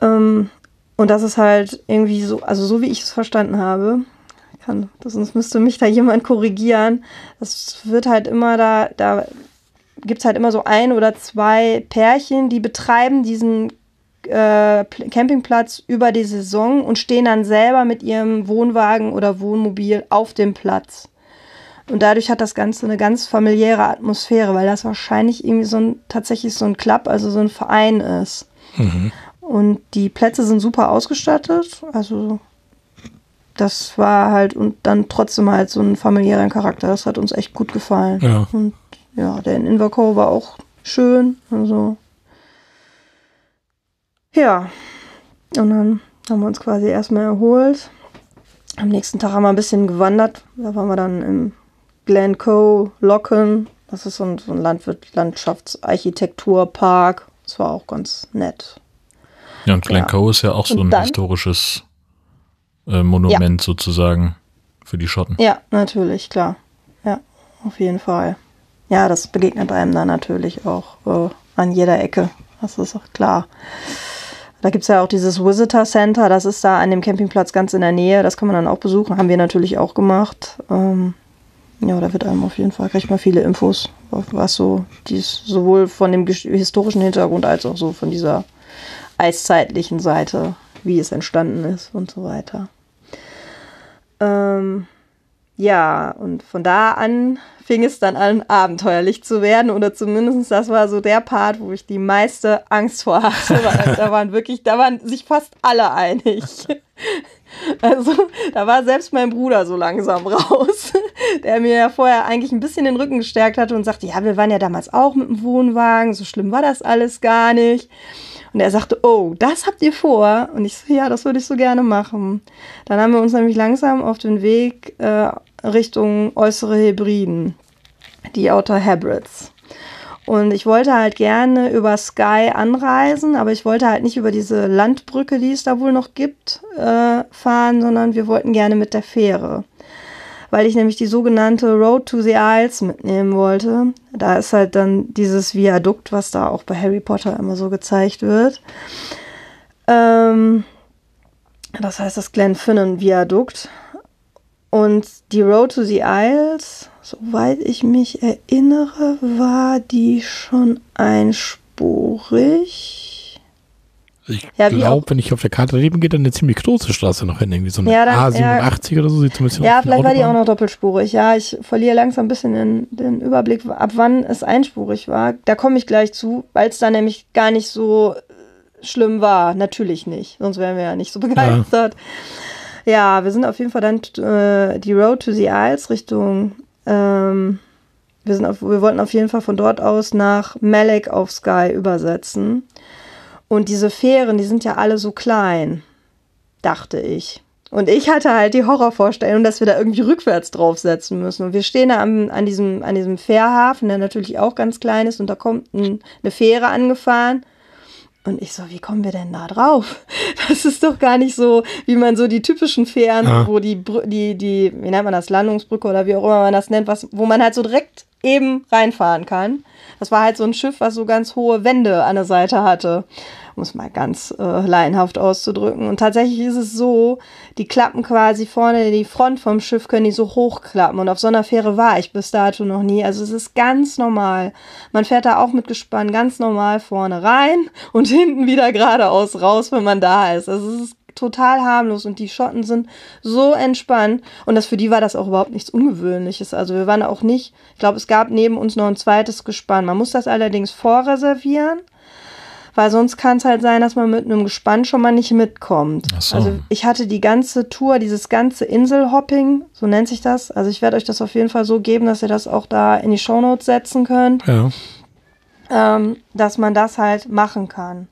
Ähm, und das ist halt irgendwie so, also so wie ich es verstanden habe, kann. Sonst müsste mich da jemand korrigieren. Das wird halt immer da, da gibt es halt immer so ein oder zwei Pärchen, die betreiben diesen äh, Campingplatz über die Saison und stehen dann selber mit ihrem Wohnwagen oder Wohnmobil auf dem Platz. Und dadurch hat das Ganze eine ganz familiäre Atmosphäre, weil das wahrscheinlich irgendwie so ein, tatsächlich so ein Club, also so ein Verein ist. Mhm. Und die Plätze sind super ausgestattet, also das war halt und dann trotzdem halt so ein familiärer Charakter. Das hat uns echt gut gefallen. Ja. Und ja, der in Invercoe war auch schön. Also ja. Und dann haben wir uns quasi erstmal erholt. Am nächsten Tag haben wir ein bisschen gewandert. Da waren wir dann im Glencoe Locken. Das ist so ein, so ein Landwirt Landschaftsarchitekturpark. Das war auch ganz nett. Ja, und Glencoe ja. ist ja auch so ein dann, historisches äh, Monument ja. sozusagen für die Schotten. Ja, natürlich, klar. Ja, auf jeden Fall. Ja, das begegnet einem dann natürlich auch äh, an jeder Ecke. Das ist auch klar. Da gibt es ja auch dieses Visitor Center, das ist da an dem Campingplatz ganz in der Nähe. Das kann man dann auch besuchen, haben wir natürlich auch gemacht. Ähm, ja, da wird einem auf jeden Fall, kriegt man viele Infos, was so, dies sowohl von dem historischen Hintergrund als auch so von dieser eiszeitlichen Seite wie es entstanden ist und so weiter. Ähm, ja, und von da an fing es dann an, abenteuerlich zu werden. Oder zumindest das war so der Part, wo ich die meiste Angst vor hatte. da waren wirklich, da waren sich fast alle einig. Also, da war selbst mein Bruder so langsam raus, der mir ja vorher eigentlich ein bisschen den Rücken gestärkt hatte und sagte, ja, wir waren ja damals auch mit dem Wohnwagen, so schlimm war das alles gar nicht. Und er sagte, oh, das habt ihr vor? Und ich so, ja, das würde ich so gerne machen. Dann haben wir uns nämlich langsam auf den Weg äh, Richtung äußere Hebriden, die Outer Hybrids. Und ich wollte halt gerne über Sky anreisen, aber ich wollte halt nicht über diese Landbrücke, die es da wohl noch gibt, äh, fahren, sondern wir wollten gerne mit der Fähre weil ich nämlich die sogenannte Road to the Isles mitnehmen wollte. Da ist halt dann dieses Viadukt, was da auch bei Harry Potter immer so gezeigt wird. Ähm, das heißt das Glenfinnan-Viadukt. Und die Road to the Isles, soweit ich mich erinnere, war die schon einspurig. Ich ja, glaube, wenn ich auf der Karte leben gehe, dann eine ziemlich große Straße noch hin, irgendwie so eine ja, dann, A87 ja, oder so. Sieht zumindest ja, vielleicht war die auch noch doppelspurig. Ja, ich verliere langsam ein bisschen den, den Überblick, ab wann es einspurig war. Da komme ich gleich zu, weil es da nämlich gar nicht so schlimm war. Natürlich nicht, sonst wären wir ja nicht so begeistert. Ja, ja wir sind auf jeden Fall dann äh, die Road to the Isles Richtung. Ähm, wir, sind auf, wir wollten auf jeden Fall von dort aus nach Malek auf Sky übersetzen. Und diese Fähren, die sind ja alle so klein, dachte ich. Und ich hatte halt die Horrorvorstellung, dass wir da irgendwie rückwärts draufsetzen müssen. Und wir stehen da am, an, diesem, an diesem Fährhafen, der natürlich auch ganz klein ist, und da kommt ein, eine Fähre angefahren. Und ich so, wie kommen wir denn da drauf? Das ist doch gar nicht so, wie man so die typischen Fähren, ja. wo die, die, die, wie nennt man das, Landungsbrücke oder wie auch immer man das nennt, was, wo man halt so direkt eben reinfahren kann. Das war halt so ein Schiff, was so ganz hohe Wände an der Seite hatte um es mal ganz äh, laienhaft auszudrücken. Und tatsächlich ist es so, die klappen quasi vorne, die Front vom Schiff können die so hochklappen. Und auf so einer Fähre war ich bis dato noch nie. Also es ist ganz normal. Man fährt da auch mit Gespann ganz normal vorne rein und hinten wieder geradeaus raus, wenn man da ist. Also es ist total harmlos und die Schotten sind so entspannt und das für die war das auch überhaupt nichts Ungewöhnliches. Also wir waren auch nicht, ich glaube, es gab neben uns noch ein zweites Gespann. Man muss das allerdings vorreservieren weil sonst kann es halt sein, dass man mit einem Gespann schon mal nicht mitkommt. So. Also ich hatte die ganze Tour, dieses ganze Inselhopping, so nennt sich das. Also ich werde euch das auf jeden Fall so geben, dass ihr das auch da in die Shownotes setzen könnt. Ja. Ähm, dass man das halt machen kann.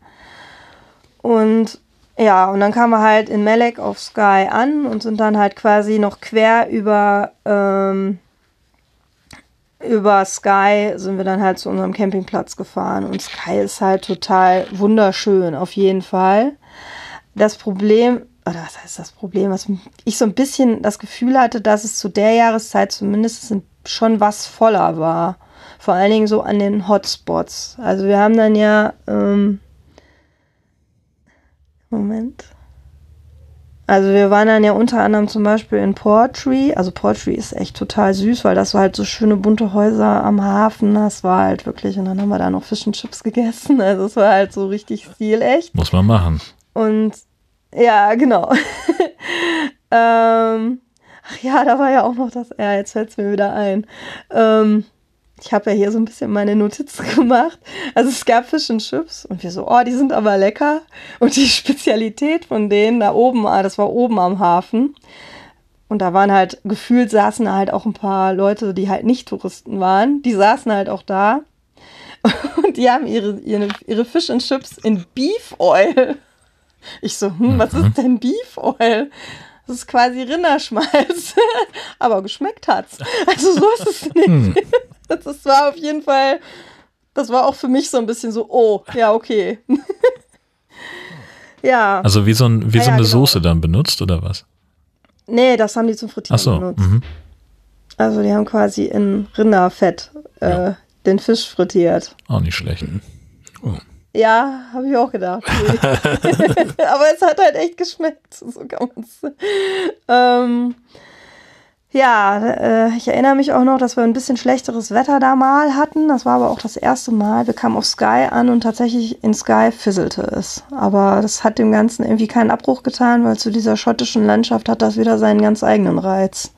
Und ja, und dann kamen wir halt in Melek auf Sky an und sind dann halt quasi noch quer über ähm, über Sky sind wir dann halt zu unserem Campingplatz gefahren und Sky ist halt total wunderschön, auf jeden Fall. Das Problem, oder was heißt das Problem, was ich so ein bisschen das Gefühl hatte, dass es zu der Jahreszeit zumindest schon was voller war. Vor allen Dingen so an den Hotspots. Also wir haben dann ja, ähm, Moment. Also wir waren dann ja unter anderem zum Beispiel in Portree. Also Portree ist echt total süß, weil das war halt so schöne bunte Häuser am Hafen. Das war halt wirklich, und dann haben wir da noch Fish and Chips gegessen. Also es war halt so richtig stilecht. Muss man machen. Und ja, genau. ähm, ach ja, da war ja auch noch das, ja, jetzt fällt es mir wieder ein. Ähm, ich habe ja hier so ein bisschen meine Notizen gemacht. Also es gab Fish and Chips und wir so, oh, die sind aber lecker. Und die Spezialität von denen da oben, ah, das war oben am Hafen. Und da waren halt, gefühlt saßen halt auch ein paar Leute, die halt nicht Touristen waren. Die saßen halt auch da. Und die haben ihre, ihre, ihre Fish and Chips in Beef Oil. Ich so, hm, was ist mhm. denn Beef Oil? Das ist quasi Rinderschmalz. Aber geschmeckt hat's. Also so ist es nicht. Das war auf jeden Fall, das war auch für mich so ein bisschen so, oh, ja, okay. ja. Also wie so, ein, wie ja, so eine genau. Soße dann benutzt oder was? Nee, das haben die zum Frittieren Ach so, benutzt. Mhm. Also die haben quasi in Rinderfett äh, ja. den Fisch frittiert. Auch nicht schlecht. Oh. Ja, habe ich auch gedacht. Aber es hat halt echt geschmeckt. So kann man es. Ähm, ja, äh, ich erinnere mich auch noch, dass wir ein bisschen schlechteres Wetter da mal hatten. Das war aber auch das erste Mal. Wir kamen auf Sky an und tatsächlich in Sky fisselte es. Aber das hat dem Ganzen irgendwie keinen Abbruch getan, weil zu dieser schottischen Landschaft hat das wieder seinen ganz eigenen Reiz.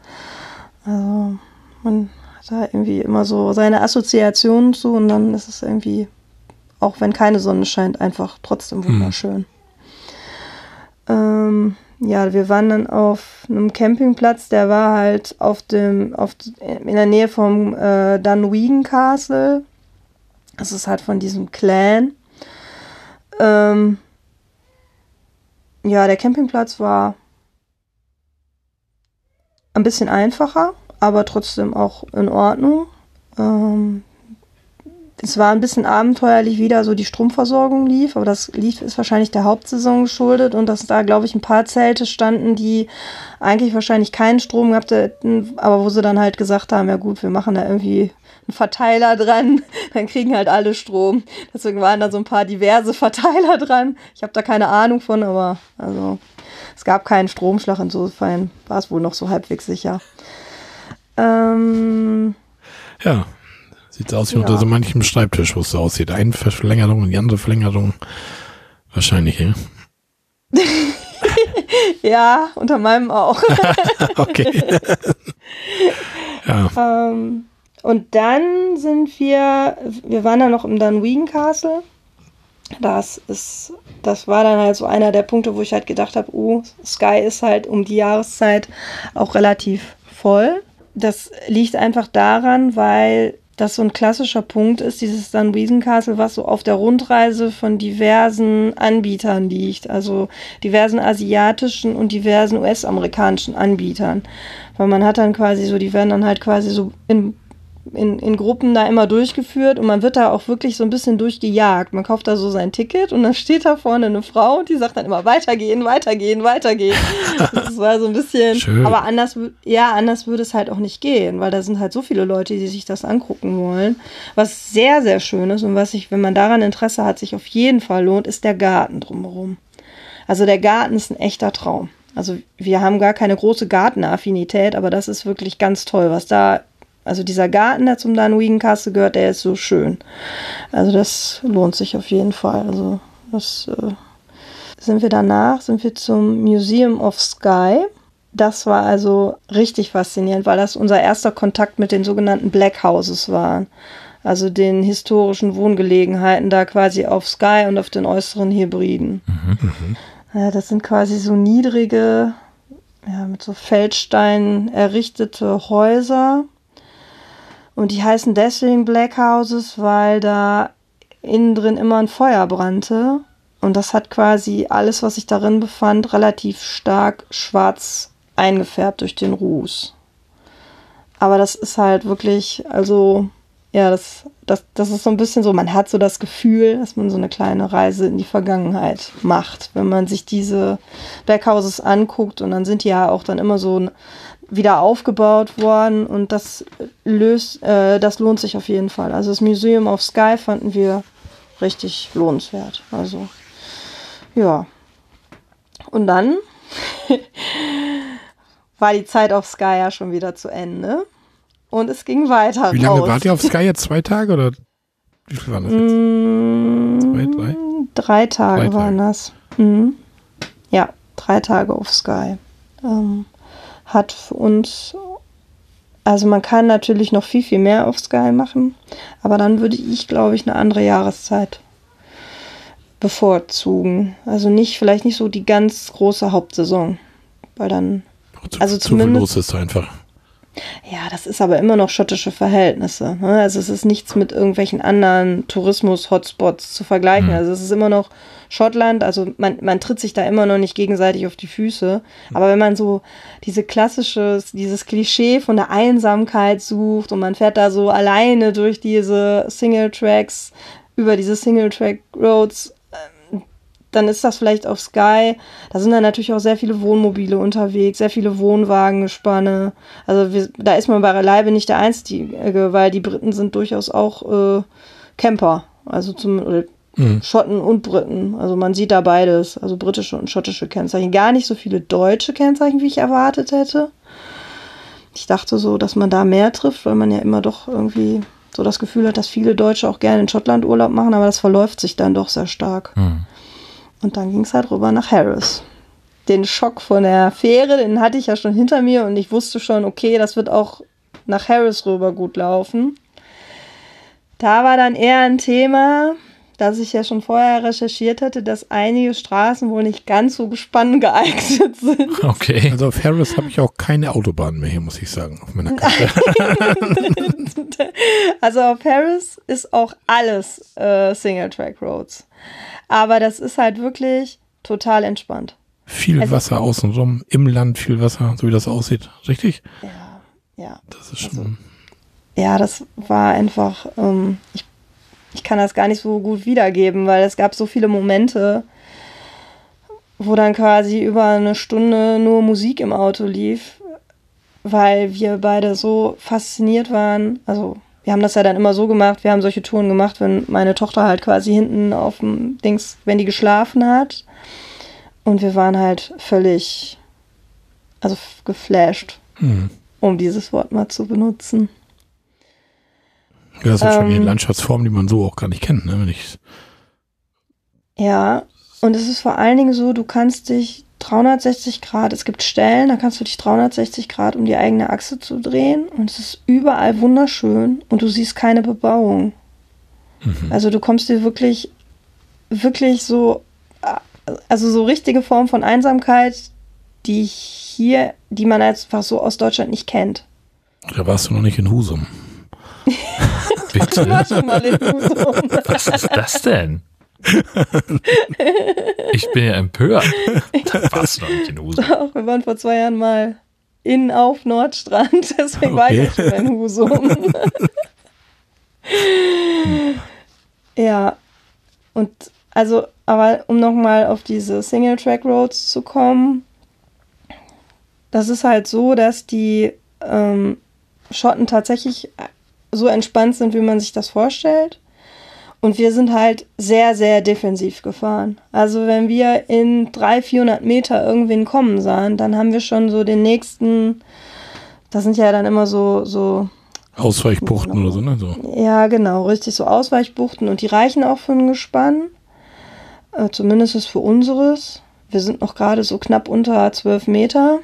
Also man hat da irgendwie immer so seine Assoziationen zu und dann ist es irgendwie, auch wenn keine Sonne scheint, einfach trotzdem hm. wunderschön. Mhm. Ähm, ja, wir waren dann auf einem Campingplatz, der war halt auf dem, auf, in der Nähe vom äh, Dunwegan Castle. Das ist halt von diesem Clan. Ähm, ja, der Campingplatz war ein bisschen einfacher, aber trotzdem auch in Ordnung. Ähm, es war ein bisschen abenteuerlich, wie da so die Stromversorgung lief, aber das lief ist wahrscheinlich der Hauptsaison geschuldet und dass da, glaube ich, ein paar Zelte standen, die eigentlich wahrscheinlich keinen Strom gehabt hätten, aber wo sie dann halt gesagt haben, ja gut, wir machen da irgendwie einen Verteiler dran, dann kriegen halt alle Strom. Deswegen waren da so ein paar diverse Verteiler dran. Ich habe da keine Ahnung von, aber also es gab keinen Stromschlag, insofern war es wohl noch so halbwegs sicher. Ähm, ja, Sieht aus wie ja. unter so manchem Schreibtisch, wo es so aussieht. Eine Verlängerung und die andere Verlängerung. Wahrscheinlich, ja. ja, unter meinem auch. okay. ja. Ähm, und dann sind wir, wir waren da noch im Dunwegan Castle. Das ist, das war dann halt so einer der Punkte, wo ich halt gedacht habe, oh, Sky ist halt um die Jahreszeit auch relativ voll. Das liegt einfach daran, weil das so ein klassischer Punkt ist, dieses Dunweesen Castle, was so auf der Rundreise von diversen Anbietern liegt, also diversen asiatischen und diversen US-amerikanischen Anbietern. Weil man hat dann quasi so, die werden dann halt quasi so in in, in Gruppen da immer durchgeführt und man wird da auch wirklich so ein bisschen durchgejagt. Man kauft da so sein Ticket und dann steht da vorne eine Frau und die sagt dann immer weitergehen, weitergehen, weitergehen. das war so ein bisschen, Schön. aber anders, ja, anders würde es halt auch nicht gehen, weil da sind halt so viele Leute, die sich das angucken wollen. Was sehr, sehr schön ist und was sich, wenn man daran Interesse hat, sich auf jeden Fall lohnt, ist der Garten drumherum. Also der Garten ist ein echter Traum. Also wir haben gar keine große Gartenaffinität, aber das ist wirklich ganz toll, was da also dieser Garten, der zum Dunwegan Castle gehört, der ist so schön. Also das lohnt sich auf jeden Fall. Also das äh, sind wir danach, sind wir zum Museum of Sky. Das war also richtig faszinierend, weil das unser erster Kontakt mit den sogenannten Black Houses war. Also den historischen Wohngelegenheiten da quasi auf Sky und auf den äußeren Hebriden. Mhm, mhm. ja, das sind quasi so niedrige, ja, mit so Feldsteinen errichtete Häuser und die heißen deswegen Black Houses, weil da innen drin immer ein Feuer brannte. Und das hat quasi alles, was sich darin befand, relativ stark schwarz eingefärbt durch den Ruß. Aber das ist halt wirklich, also, ja, das, das, das ist so ein bisschen so, man hat so das Gefühl, dass man so eine kleine Reise in die Vergangenheit macht, wenn man sich diese Black Houses anguckt. Und dann sind die ja auch dann immer so wieder aufgebaut worden und das löst, äh, das lohnt sich auf jeden Fall. Also das Museum of Sky fanden wir richtig lohnenswert. Also ja. Und dann war die Zeit auf Sky ja schon wieder zu Ende und es ging weiter. Wie lange raus. wart ihr auf Sky jetzt? Zwei Tage oder wie viel waren das jetzt? Mm, Zwei, drei? Drei Tage, drei waren das. Mhm. Ja, drei Tage auf Sky. Ähm, hat für uns, also man kann natürlich noch viel, viel mehr auf Sky machen, aber dann würde ich, glaube ich, eine andere Jahreszeit bevorzugen. Also nicht, vielleicht nicht so die ganz große Hauptsaison, weil dann, zu, also zumindest. Zu viel los ist einfach. Ja, das ist aber immer noch schottische Verhältnisse. Ne? Also es ist nichts mit irgendwelchen anderen Tourismus-Hotspots zu vergleichen. Mhm. Also es ist immer noch Schottland, also man, man tritt sich da immer noch nicht gegenseitig auf die Füße. Aber wenn man so diese klassische, dieses Klischee von der Einsamkeit sucht und man fährt da so alleine durch diese Single-Tracks, über diese Single-Track-Roads, dann ist das vielleicht auf Sky. Da sind dann natürlich auch sehr viele Wohnmobile unterwegs, sehr viele Wohnwagengespanne. Also wir, da ist man bei Leibe nicht der Einzige, weil die Briten sind durchaus auch äh, Camper. Also zum, Mhm. Schotten und Briten. Also man sieht da beides, also britische und schottische Kennzeichen. Gar nicht so viele deutsche Kennzeichen, wie ich erwartet hätte. Ich dachte so, dass man da mehr trifft, weil man ja immer doch irgendwie so das Gefühl hat, dass viele Deutsche auch gerne in Schottland Urlaub machen, aber das verläuft sich dann doch sehr stark. Mhm. Und dann ging es halt rüber nach Harris. Den Schock von der Fähre, den hatte ich ja schon hinter mir und ich wusste schon, okay, das wird auch nach Harris rüber gut laufen. Da war dann eher ein Thema, dass ich ja schon vorher recherchiert hatte, dass einige Straßen wohl nicht ganz so gespannt geeignet sind. Okay. Also auf Harris habe ich auch keine Autobahn mehr hier, muss ich sagen, auf meiner Karte. also auf Harris ist auch alles äh, Single-Track-Roads. Aber das ist halt wirklich total entspannt. Viel also, Wasser außenrum, im Land viel Wasser, so wie das aussieht. Richtig? Ja, ja. Das ist also schon. Also, ja, das war einfach, ähm, ich ich kann das gar nicht so gut wiedergeben, weil es gab so viele Momente, wo dann quasi über eine Stunde nur Musik im Auto lief, weil wir beide so fasziniert waren. Also wir haben das ja dann immer so gemacht, wir haben solche Touren gemacht, wenn meine Tochter halt quasi hinten auf dem Dings, wenn die geschlafen hat. Und wir waren halt völlig, also geflasht, mhm. um dieses Wort mal zu benutzen. Ja, das sind ähm, schon die Landschaftsformen, die man so auch gar nicht kennt, ne? Wenn ich ja, und es ist vor allen Dingen so, du kannst dich 360 Grad, es gibt Stellen, da kannst du dich 360 Grad um die eigene Achse zu drehen und es ist überall wunderschön und du siehst keine Bebauung. Mhm. Also du kommst dir wirklich wirklich so, also so richtige Form von Einsamkeit, die hier, die man einfach so aus Deutschland nicht kennt. Da warst du noch nicht in Husum. Bitte? War schon mal in Husum. Was ist das denn? Ich bin ja empört. Da warst du noch nicht in Husum. Doch, wir waren vor zwei Jahren mal in auf Nordstrand, deswegen war ich Okay. schon in Husum. ja, und also, aber um nochmal auf diese Single-Track-Roads zu kommen, das ist halt so, dass die ähm, Schotten tatsächlich so entspannt sind, wie man sich das vorstellt. Und wir sind halt sehr, sehr defensiv gefahren. Also wenn wir in 300, 400 Meter irgendwen kommen sahen, dann haben wir schon so den nächsten, das sind ja dann immer so, so, Ausweichbuchten oder so, ne? So. ja genau, richtig so Ausweichbuchten und die reichen auch für ein Gespann. Äh, zumindest ist für unseres. Wir sind noch gerade so knapp unter 12 Meter.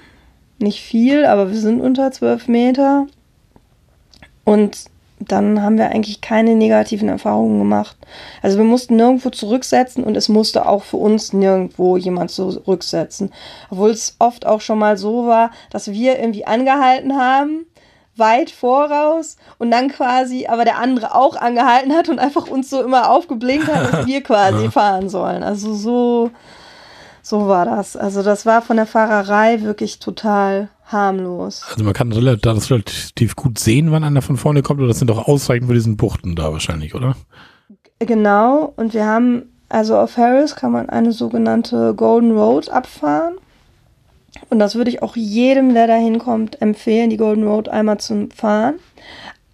Nicht viel, aber wir sind unter 12 Meter. Und dann haben wir eigentlich keine negativen Erfahrungen gemacht. Also wir mussten nirgendwo zurücksetzen und es musste auch für uns nirgendwo jemand zurücksetzen. Obwohl es oft auch schon mal so war, dass wir irgendwie angehalten haben, weit voraus und dann quasi, aber der andere auch angehalten hat und einfach uns so immer aufgeblinkt hat, dass wir quasi fahren sollen. Also so, so war das. Also das war von der Fahrerei wirklich total harmlos. Also man kann relativ, das relativ gut sehen, wann einer von vorne kommt, oder das sind doch ausreichend für diesen Buchten da wahrscheinlich, oder? Genau, und wir haben, also auf Harris kann man eine sogenannte Golden Road abfahren. Und das würde ich auch jedem, der da hinkommt, empfehlen, die Golden Road einmal zu fahren.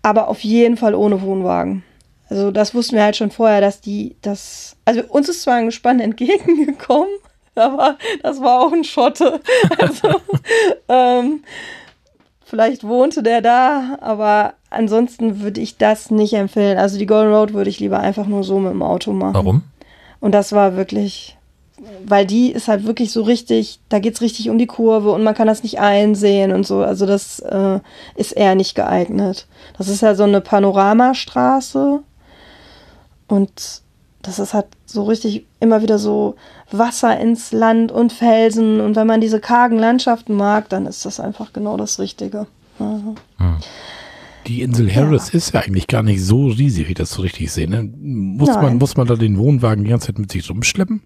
Aber auf jeden Fall ohne Wohnwagen. Also das wussten wir halt schon vorher, dass die, das, also uns ist zwar ein Gespann entgegengekommen, aber das war auch ein Schotte. Also ähm, vielleicht wohnte der da, aber ansonsten würde ich das nicht empfehlen. Also die Golden Road würde ich lieber einfach nur so mit dem Auto machen. Warum? Und das war wirklich, weil die ist halt wirklich so richtig, da geht es richtig um die Kurve und man kann das nicht einsehen und so. Also das äh, ist eher nicht geeignet. Das ist ja so eine Panoramastraße und das ist halt so richtig immer wieder so Wasser ins Land und Felsen. Und wenn man diese kargen Landschaften mag, dann ist das einfach genau das Richtige. Also, Die Insel Harris ist ja eigentlich gar nicht so riesig, wie ich das so richtig sehe. Ne? Muss, Nein. man, muss man da den Wohnwagen die ganze Zeit mit sich rumschleppen?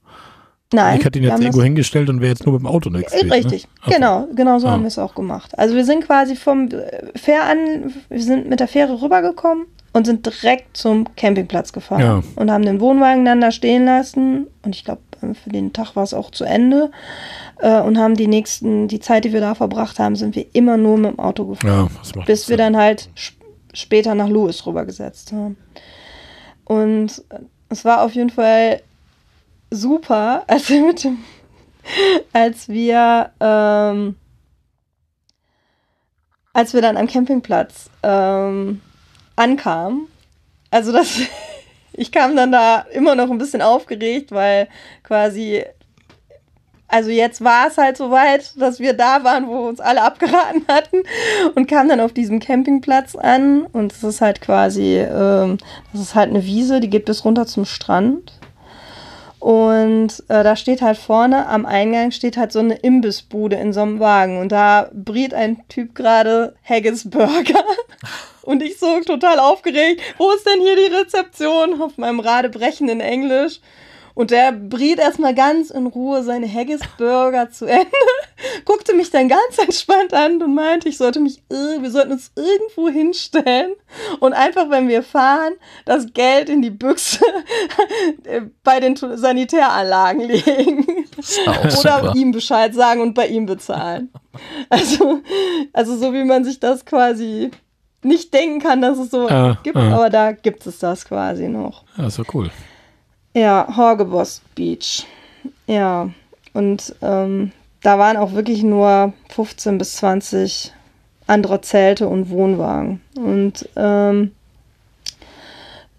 nein. ich hatte ihn jetzt irgendwo hingestellt und wäre jetzt nur mit dem Auto unterwegs Äh, gewesen, Richtig, Ne? Ach so. genau, genau so Ah. haben wir es auch gemacht. Also wir sind quasi vom äh, Fähr an, wir sind mit der Fähre rübergekommen und sind direkt zum Campingplatz gefahren Ja. und haben den Wohnwagen dann da stehen lassen und ich glaube, für den Tag war es auch zu Ende äh, und haben die nächsten, die Zeit, die wir da verbracht haben, sind wir immer nur mit dem Auto gefahren Ja, bis wir Sinn. dann halt sp später nach Louis rübergesetzt haben. Und äh, es war auf jeden Fall super, als wir mit dem, als wir, ähm, als wir dann am Campingplatz ähm, ankamen. Also das, ich kam dann da immer noch ein bisschen aufgeregt, weil quasi also jetzt war es halt soweit, dass wir da waren, wo uns alle abgeraten hatten und kamen dann auf diesem Campingplatz an und es ist halt quasi, ähm, das ist halt eine Wiese, die geht bis runter zum Strand und äh, da steht halt vorne am Eingang steht halt so eine Imbissbude in so einem Wagen. Und da briet ein Typ gerade Haggis Burger. Und ich so total aufgeregt, wo ist denn hier die Rezeption? Auf meinem radebrechenden Englisch. Und der briet erstmal ganz in Ruhe seine Haggis-Burger zu Ende, guckte mich dann ganz entspannt an und meinte, ich sollte mich, ir- wir sollten uns irgendwo hinstellen und einfach, wenn wir fahren, das Geld in die Büchse äh, bei den Sanitäranlagen legen. Oder super. ihm Bescheid sagen und bei ihm bezahlen. Also, also so wie man sich das quasi nicht denken kann, dass es so Ah, gibt, ah. aber da gibt es das quasi noch. Ja, ja cool. Ja, Horgeboss Beach. Ja, und ähm, da waren auch wirklich nur 15 bis 20 andere Zelte und Wohnwagen. Und ähm,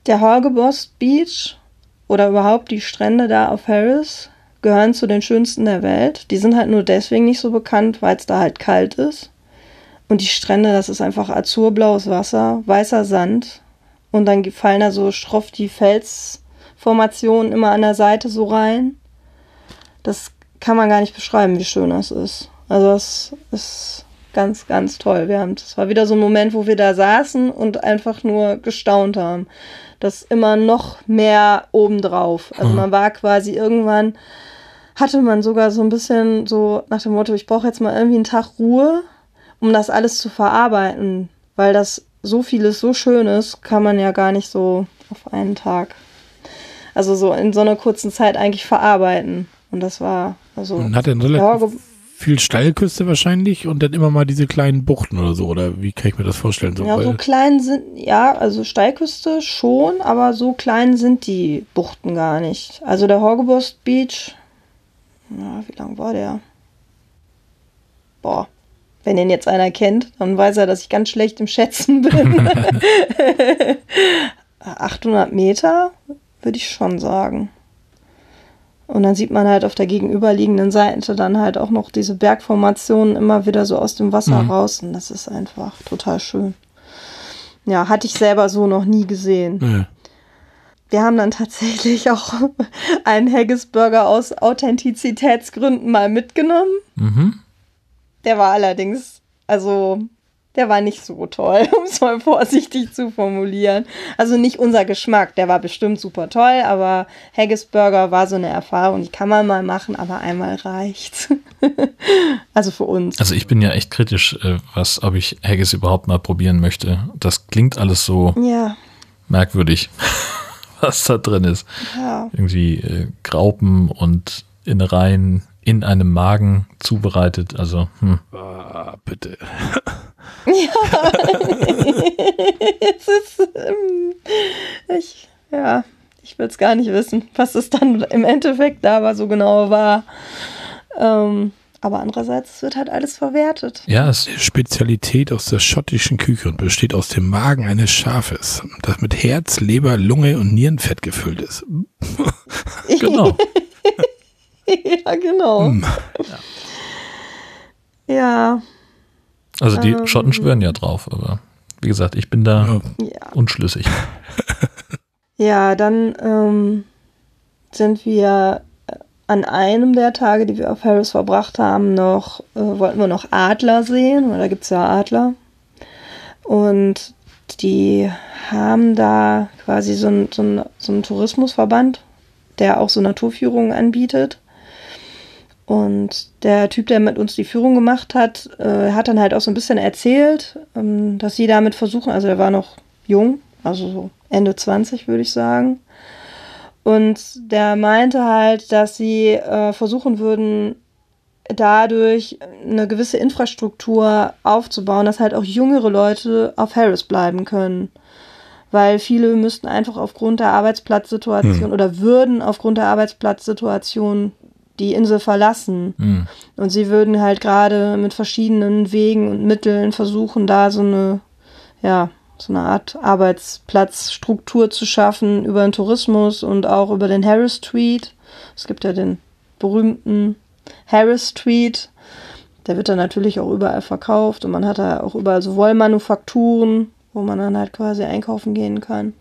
der Horgeboss Beach oder überhaupt die Strände da auf Harris gehören zu den schönsten der Welt. Die sind halt nur deswegen nicht so bekannt, weil es da halt kalt ist. Und die Strände, das ist einfach azurblaues Wasser, weißer Sand. Und dann fallen da so schroff die Fels, Bergformationen immer an der Seite so rein. Das kann man gar nicht beschreiben, wie schön das ist. Also das ist ganz, ganz toll. Wir haben, das war wieder so ein Moment, wo wir da saßen und einfach nur gestaunt haben. Das immer noch mehr obendrauf. Also man war quasi irgendwann, hatte man sogar so ein bisschen so nach dem Motto, ich brauche jetzt mal irgendwie einen Tag Ruhe, um das alles zu verarbeiten. Weil das so vieles so Schönes kann man ja gar nicht so auf einen Tag. Also so in so einer kurzen Zeit eigentlich verarbeiten. Und das war also. Und hat dann relativ viel Steilküste wahrscheinlich und dann immer mal diese kleinen Buchten oder so. Oder wie kann ich mir das vorstellen? So, ja, so klein sind, ja, also Steilküste schon, aber so klein sind die Buchten gar nicht. Also der Horgeburst Beach, ja, wie lang war der? Boah. Wenn ihn jetzt einer kennt, dann weiß er, dass ich ganz schlecht im Schätzen bin. 800 Meter, würde ich schon sagen. Und dann sieht man halt auf der gegenüberliegenden Seite dann halt auch noch diese Bergformationen immer wieder so aus dem Wasser mhm. raus. Und das ist einfach total schön. Ja, hatte ich selber so noch nie gesehen. Ja. Wir haben dann tatsächlich auch einen Haggis-Burger aus Authentizitätsgründen mal mitgenommen. Mhm. Der war allerdings, also der war nicht so toll, um es mal vorsichtig zu formulieren. Also nicht unser Geschmack, der war bestimmt super toll, aber Haggis Burger war so eine Erfahrung, die kann man mal machen, aber einmal reicht. also für uns. Also ich bin ja echt kritisch, äh, was, ob ich Haggis überhaupt mal probieren möchte. Das klingt alles so ja. merkwürdig, was da drin ist. Ja. Irgendwie äh, Graupen und Innereien in einem Magen zubereitet. Also, hm. Ah, bitte. Ja. es ist, ähm, ich, ja, ich will es gar nicht wissen, was es dann im Endeffekt da aber so genau war. Ähm, aber andererseits wird halt alles verwertet. Ja, es ist eine Spezialität aus der schottischen Küche und besteht aus dem Magen eines Schafes, das mit Herz, Leber, Lunge und Nierenfett gefüllt ist. genau. ja, genau. Mm. Ja. Ja. Also die ähm, Schotten schwören ja drauf, aber wie gesagt, ich bin da ja. unschlüssig. Ja, dann ähm, sind wir an einem der Tage, die wir auf Harris verbracht haben, noch, äh, wollten wir noch Adler sehen, weil da gibt es ja Adler. Und die haben da quasi so einen so so ein Tourismusverband, der auch so Naturführungen anbietet. Und der Typ, der mit uns die Führung gemacht hat, äh, hat dann halt auch so ein bisschen erzählt, ähm, dass sie damit versuchen, also er war noch jung, also so Ende 20 würde ich sagen. Und der meinte halt, dass sie äh, versuchen würden, dadurch eine gewisse Infrastruktur aufzubauen, dass halt auch jüngere Leute auf Harris bleiben können. Weil viele müssten einfach aufgrund der Arbeitsplatzsituation hm. oder würden aufgrund der Arbeitsplatzsituation die Insel verlassen. Mhm. Und sie würden halt gerade mit verschiedenen Wegen und Mitteln versuchen, da so eine, ja, so eine Art Arbeitsplatzstruktur zu schaffen über den Tourismus und auch über den Harris Street. Es gibt ja den berühmten Harris Street. Der wird dann natürlich auch überall verkauft und man hat da auch überall so Wollmanufakturen, wo man dann halt quasi einkaufen gehen kann.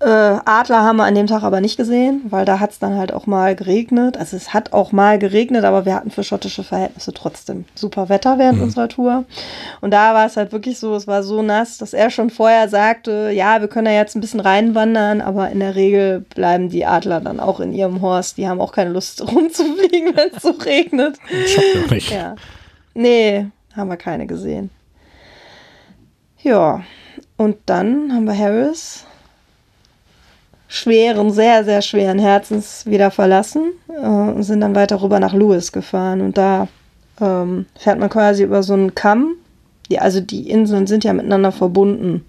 Äh, Adler haben wir an dem Tag aber nicht gesehen, weil da hat es dann halt auch mal geregnet. Also es hat auch mal geregnet, aber wir hatten für schottische Verhältnisse trotzdem super Wetter während mhm. unserer Tour. Und da war es halt wirklich so, es war so nass, dass er schon vorher sagte, ja, wir können da jetzt ein bisschen reinwandern, aber in der Regel bleiben die Adler dann auch in ihrem Horst. Die haben auch keine Lust rumzufliegen, wenn es so regnet. Doch nicht. Ja. Nee, haben wir keine gesehen. Ja, und dann haben wir Harris schweren, sehr, sehr schweren Herzens wieder verlassen äh, und sind dann weiter rüber nach Lewis gefahren. Und da ähm, fährt man quasi über so einen Kamm. Die, also die Inseln sind ja miteinander verbunden.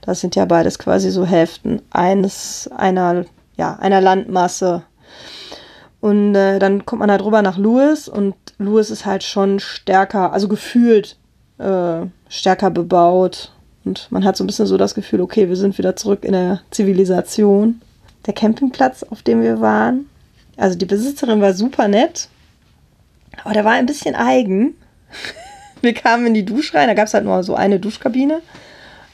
Das sind ja beides quasi so Hälften eines, einer, ja, einer Landmasse. Und äh, dann kommt man da drüber nach Lewis und Lewis ist halt schon stärker, also gefühlt äh, stärker bebaut und man hat so ein bisschen so das Gefühl, okay, wir sind wieder zurück in der Zivilisation. Der Campingplatz, auf dem wir waren, also die Besitzerin war super nett, aber der war ein bisschen eigen. Wir kamen in die Dusche rein, da gab es halt nur so eine Duschkabine.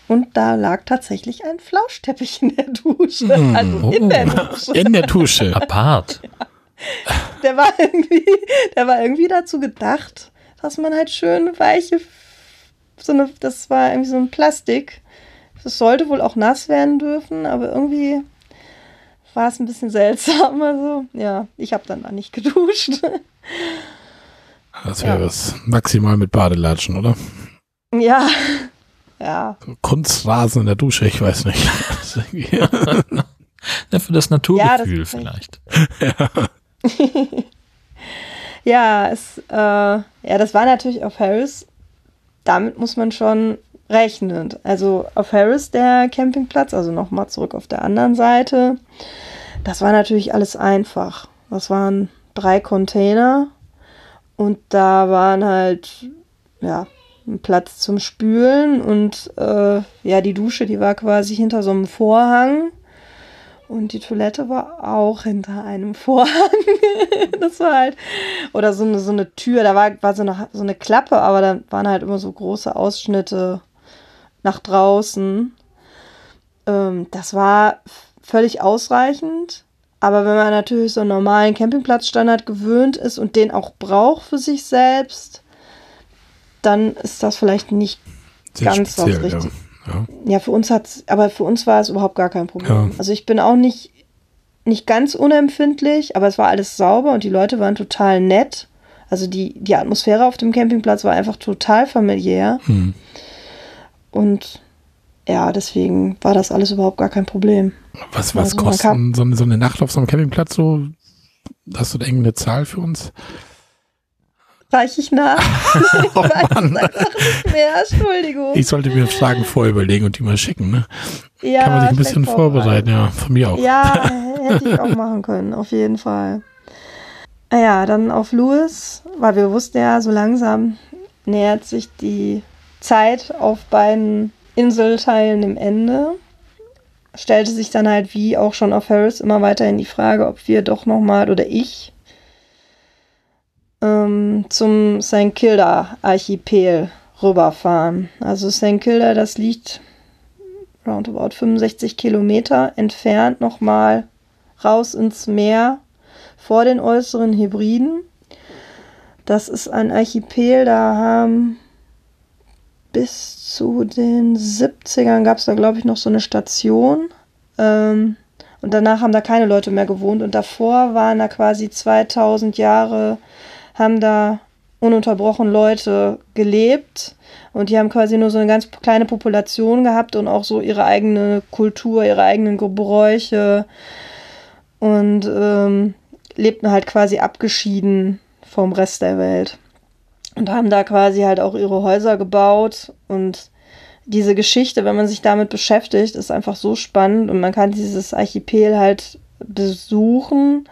und da lag tatsächlich ein Flauschteppich in der Dusche. Mm, also in oh, der Dusche. In der Dusche. Apart. Ja. Der war irgendwie, der war irgendwie dazu gedacht, dass man halt schön weiche, so eine, das war irgendwie so ein Plastik. Das sollte wohl auch nass werden dürfen, aber irgendwie war es ein bisschen seltsam. Also, ja, ich habe dann da nicht geduscht. Das wäre ja. was maximal mit Badelatschen, oder? Ja. Ja. Kunstrasen in der Dusche, ich weiß nicht. ja, für das Naturgefühl ja, das vielleicht. Ja. ja, es, äh, ja, das war natürlich auf Harris. Damit muss man schon rechnen. Also auf Harris der Campingplatz, also nochmal zurück auf der anderen Seite. Das war natürlich alles einfach. Das waren drei Container und da waren halt, ja, ein Platz zum Spülen und äh, ja, die Dusche, die war quasi hinter so einem Vorhang. Und die Toilette war auch hinter einem Vorhang. das war halt, oder so eine, so eine Tür, da war, war so, eine, so eine Klappe, aber da waren halt immer so große Ausschnitte nach draußen. Ähm, das war völlig ausreichend. Aber wenn man natürlich so einen normalen Campingplatzstandard gewöhnt ist und den auch braucht für sich selbst, dann ist das vielleicht nicht Sehr ganz speziell, was richtig. Ja. Ja. ja, für uns hat's, aber für uns war es überhaupt gar kein Problem. Ja. Also ich bin auch nicht, nicht ganz unempfindlich, aber es war alles sauber und die Leute waren total nett. Also die, die Atmosphäre auf dem Campingplatz war einfach total familiär. Hm. Und ja, deswegen war das alles überhaupt gar kein Problem. Was, was also kostet so, eine, so eine Nacht auf so einem Campingplatz so? Hast du da irgendeine Zahl für uns? Reiche ich nach? ich oh, Mann. mehr, Entschuldigung. Ich sollte mir Fragen vorüberlegen und die mal schicken, ne? Ja, Kann man sich ein bisschen vorbereiten, ja, von mir auch. Ja, hätte ich auch machen können, auf jeden Fall. Naja, dann auf Louis, weil wir wussten ja, so langsam nähert sich die Zeit auf beiden Inselteilen im Ende stellte sich dann halt wie auch schon auf Harris immer weiterhin die Frage, ob wir doch nochmal oder ich ähm, zum St. Kilda Archipel rüberfahren. Also St. Kilda, das liegt roundabout 65 Kilometer entfernt nochmal raus ins Meer vor den äußeren Hybriden. Das ist ein Archipel, da haben bis zu den 70ern gab es da, glaube ich, noch so eine Station. Ähm, und danach haben da keine Leute mehr gewohnt. Und davor waren da quasi 2000 Jahre, haben da ununterbrochen Leute gelebt. Und die haben quasi nur so eine ganz kleine Population gehabt und auch so ihre eigene Kultur, ihre eigenen Gebräuche. Und ähm, lebten halt quasi abgeschieden vom Rest der Welt und haben da quasi halt auch ihre Häuser gebaut und diese Geschichte, wenn man sich damit beschäftigt, ist einfach so spannend und man kann dieses Archipel halt besuchen,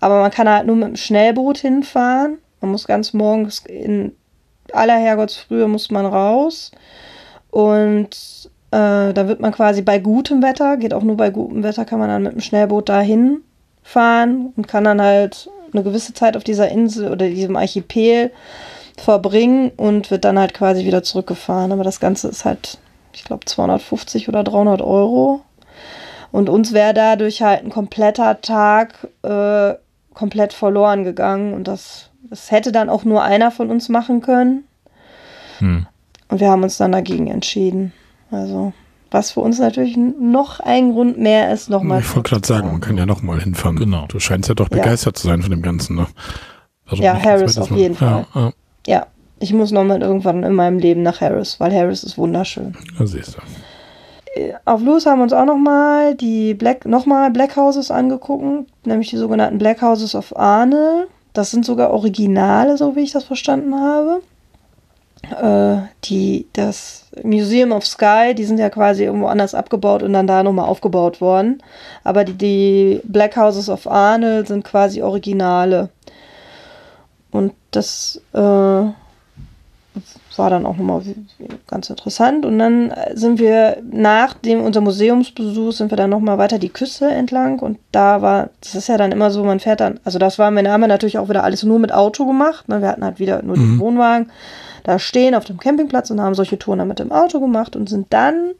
aber man kann halt nur mit dem Schnellboot hinfahren. Man muss ganz morgens in aller Herrgottsfrühe muss man raus und äh, da wird man quasi bei gutem Wetter, geht auch nur bei gutem Wetter, kann man dann mit dem Schnellboot dahin fahren und kann dann halt eine gewisse Zeit auf dieser Insel oder diesem Archipel verbringen und wird dann halt quasi wieder zurückgefahren. Aber das Ganze ist halt, ich glaube, 250 oder 300 Euro. Und uns wäre dadurch halt ein kompletter Tag äh, komplett verloren gegangen. Und das, das hätte dann auch nur einer von uns machen können. Hm. Und wir haben uns dann dagegen entschieden. Also, was für uns natürlich noch ein Grund mehr ist, nochmal. Ich wollte gerade sagen, man kann ja nochmal hinfahren. Genau. Du scheinst ja doch begeistert ja. zu sein von dem Ganzen. Ne? Also ja, Harris auf jeden Fall. Ja, ja. Ja, ich muss nochmal irgendwann in meinem Leben nach Harris, weil Harris ist wunderschön. Da siehst du. Äh, auf Los haben wir uns auch nochmal die Black, nochmal Black Houses angeguckt, nämlich die sogenannten Black Houses of Arne. Das sind sogar Originale, so wie ich das verstanden habe. Äh, die, das Museum of Sky, die sind ja quasi irgendwo anders abgebaut und dann da nochmal aufgebaut worden. Aber die, die Black Houses of Arne sind quasi Originale. Und das, äh, war dann auch nochmal ganz interessant. Und dann sind wir nach dem unser Museumsbesuch sind wir dann nochmal weiter die Küste entlang und da war, das ist ja dann immer so, man fährt dann, also das war, wir haben natürlich auch wieder alles nur mit Auto gemacht. Ne? Wir hatten halt wieder nur mhm. den Wohnwagen da stehen auf dem Campingplatz und haben solche Touren dann mit dem Auto gemacht und sind dann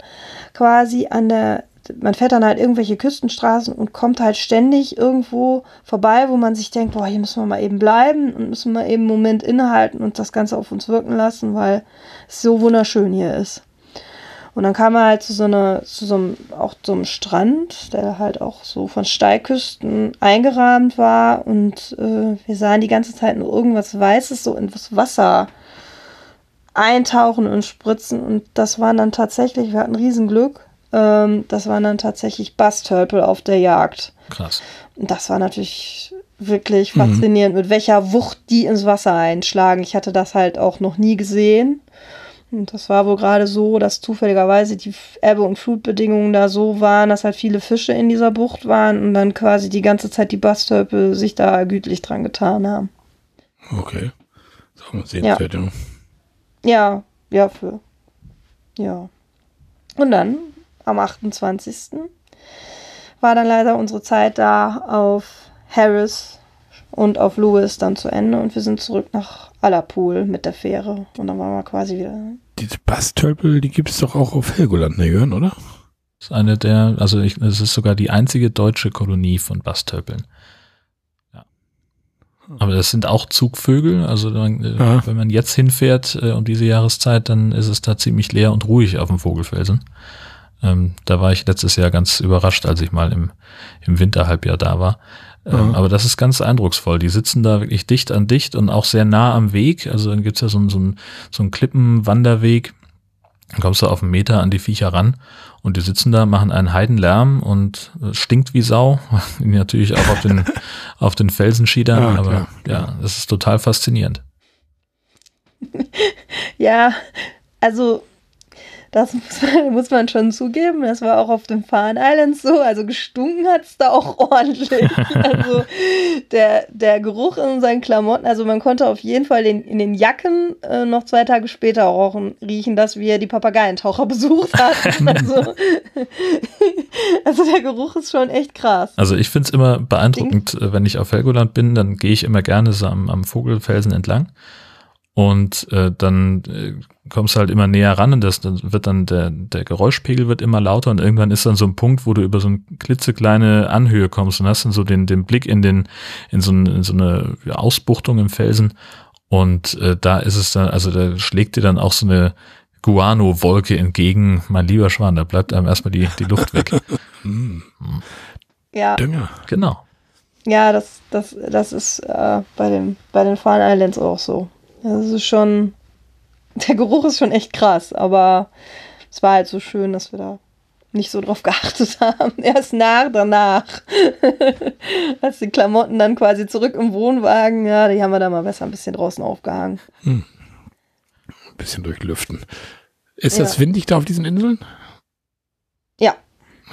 quasi an der man fährt dann halt irgendwelche Küstenstraßen und kommt halt ständig irgendwo vorbei, wo man sich denkt, boah, hier müssen wir mal eben bleiben und müssen wir eben einen Moment innehalten und das Ganze auf uns wirken lassen, weil es so wunderschön hier ist. Und dann kam er halt zu so einer, zu so einem, auch so einem Strand, der halt auch so von Steilküsten eingerahmt war und äh, wir sahen die ganze Zeit nur irgendwas Weißes so in das Wasser eintauchen und spritzen und das waren dann tatsächlich, wir hatten Riesenglück, ähm, das waren dann tatsächlich Bastölpel auf der Jagd. Krass. Und das war natürlich wirklich mhm. faszinierend, mhm. mit welcher Wucht die ins Wasser einschlagen. Ich hatte das halt auch noch nie gesehen. Und das war wohl gerade so, dass zufälligerweise die Ebbe- und Flutbedingungen da so waren, dass halt viele Fische in dieser Bucht waren und dann quasi die ganze Zeit die Bastölpel sich da gütlich dran getan haben. Okay. So, sehenswert, ja. ja, ja, für. Ja. Und dann am 28. war dann leider unsere Zeit da auf Harris und auf Lewis dann zu Ende und wir sind zurück nach Allerpool mit der Fähre und dann waren wir quasi wieder. Diese Bastölpel, die gibt es doch auch auf Helgoland, ne Jörn, oder? Das ist eine der, also ich, es ist sogar die einzige deutsche Kolonie von Bastölpeln. Ja. Aber das sind auch Zugvögel, also man, ja. wenn man jetzt hinfährt äh, um diese Jahreszeit, dann ist es da ziemlich leer und ruhig auf dem Vogelfelsen. Ähm, da war ich letztes Jahr ganz überrascht, als ich mal im, im Winterhalbjahr da war. Ähm, mhm. Aber das ist ganz eindrucksvoll. Die sitzen da wirklich dicht an dicht und auch sehr nah am Weg. Also dann gibt's ja so, so, ein, so einen Klippenwanderweg. Dann kommst du auf einen Meter an die Viecher ran und die sitzen da, machen einen Heidenlärm und stinkt wie Sau. Natürlich auch auf den, auf den Felsenschiedern, ja, aber klar, ja, das ist total faszinierend. ja, also das muss man, muss man schon zugeben. Das war auch auf den Farn Islands so. Also gestunken hat es da auch ordentlich. Also der, der Geruch in seinen Klamotten, also man konnte auf jeden Fall den, in den Jacken äh, noch zwei Tage später auch riechen, dass wir die Papageientaucher besucht hatten. Also, also der Geruch ist schon echt krass. Also ich finde es immer beeindruckend, Ding. wenn ich auf Helgoland bin, dann gehe ich immer gerne so am, am Vogelfelsen entlang. Und äh, dann äh, kommst du halt immer näher ran und das dann wird dann der, der Geräuschpegel wird immer lauter und irgendwann ist dann so ein Punkt, wo du über so eine klitzekleine Anhöhe kommst und hast dann so den, den Blick in den, in so, ein, in so eine Ausbuchtung im Felsen. Und äh, da ist es dann, also da schlägt dir dann auch so eine Guano-Wolke entgegen, mein lieber Schwan, da bleibt einem erstmal die, die Luft weg. ja. Dünger. Genau. Ja, das, das, das ist äh, bei, dem, bei den Farn Islands auch so. Das ist schon, der Geruch ist schon echt krass, aber es war halt so schön, dass wir da nicht so drauf geachtet haben. Erst nach danach. Als die Klamotten dann quasi zurück im Wohnwagen, ja, die haben wir da mal besser ein bisschen draußen aufgehangen. Hm. Ein bisschen durchlüften. Ist ja. das windig da auf diesen Inseln? Ja.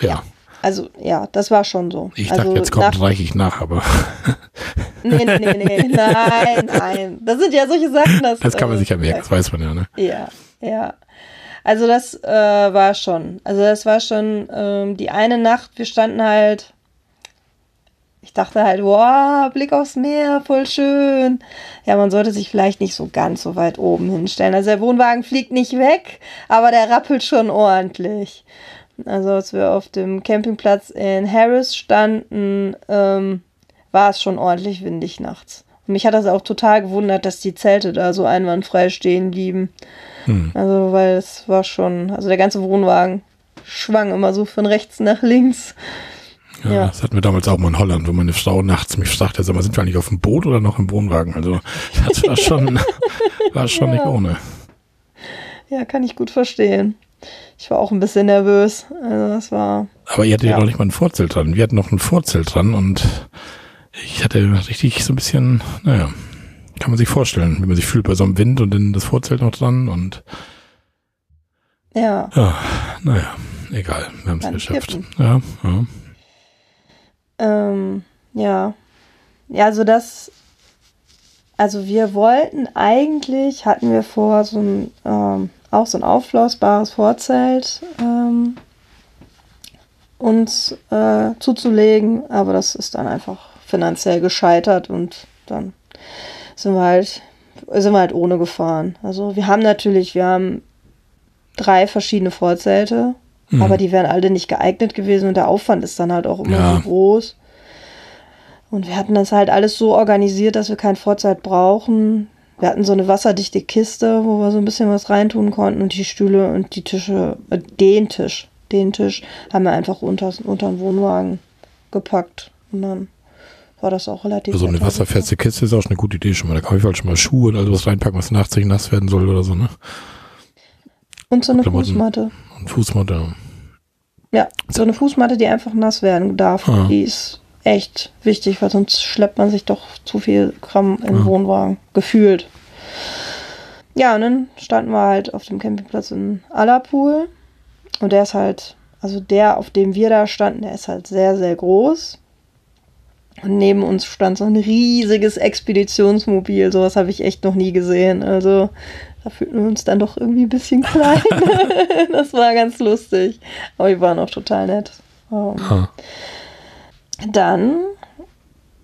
Ja. Also ja, das war schon so. Ich also, dachte, jetzt kommt reiche ich nach, aber. Nee, nee, nee, nee, nein, nein. Das sind ja solche Sachen, dass. Das kann man äh, sich ja merken, das weiß man ja, ne? Ja, ja. Also das äh, war schon. Also das war schon ähm, die eine Nacht, wir standen halt. Ich dachte halt, wow, Blick aufs Meer, voll schön. Ja, man sollte sich vielleicht nicht so ganz so weit oben hinstellen. Also der Wohnwagen fliegt nicht weg, aber der rappelt schon ordentlich. Also als wir auf dem Campingplatz in Harris standen, ähm, war es schon ordentlich windig nachts. Und mich hat das auch total gewundert, dass die Zelte da so einwandfrei stehen blieben. Hm. Also, weil es war schon, also der ganze Wohnwagen schwang immer so von rechts nach links. Ja, ja, das hatten wir damals auch mal in Holland, wo meine Frau nachts mich fragte, sag mal, sind wir eigentlich auf dem Boot oder noch im Wohnwagen? Also das war schon, war schon ja. nicht ohne. Ja, kann ich gut verstehen. Ich war auch ein bisschen nervös. Also das war. Aber ihr hattet ja noch nicht mal ein Vorzelt dran. Wir hatten noch ein Vorzelt dran und ich hatte richtig so ein bisschen, naja, kann man sich vorstellen, wie man sich fühlt bei so einem Wind und dann das Vorzelt noch dran und ja. Ja, naja, egal, wir haben es geschafft. Kippen. Ja, ja. Ähm, ja. Ja, also das Also wir wollten eigentlich, hatten wir vor, so ein, ähm, auch so ein aufblasbares Vorzelt ähm, uns äh, zuzulegen, aber das ist dann einfach finanziell gescheitert und dann sind wir halt, sind wir halt ohne gefahren. Also wir haben natürlich, wir haben drei verschiedene Vorzelte, mhm. aber die wären alle nicht geeignet gewesen und der Aufwand ist dann halt auch immer ja. so groß. Und wir hatten das halt alles so organisiert, dass wir kein Vorzeit brauchen. Wir hatten so eine wasserdichte Kiste, wo wir so ein bisschen was reintun konnten und die Stühle und die Tische, äh, den Tisch, den Tisch haben wir einfach unter, unter den Wohnwagen gepackt. Und dann war das auch relativ. Also eine wasserfeste Kiste ist auch eine gute Idee schon mal. Da kann ich halt schon mal Schuhe und alles was reinpacken, was nachträglich nass werden soll oder so, ne? Und so eine Klamotten Fußmatte. Und Fußmatte. Ja, so eine Fußmatte, die einfach nass werden darf. Ah. Die ist echt wichtig, weil sonst schleppt man sich doch zu viel Kram im ja. Wohnwagen. Gefühlt. Ja, und dann standen wir halt auf dem Campingplatz in Allerpool. Und der ist halt, also der, auf dem wir da standen, der ist halt sehr, sehr groß. Und neben uns stand so ein riesiges Expeditionsmobil. Sowas habe ich echt noch nie gesehen. Also da fühlten wir uns dann doch irgendwie ein bisschen klein. das war ganz lustig. Aber die waren auch total nett. Um, ähm, dann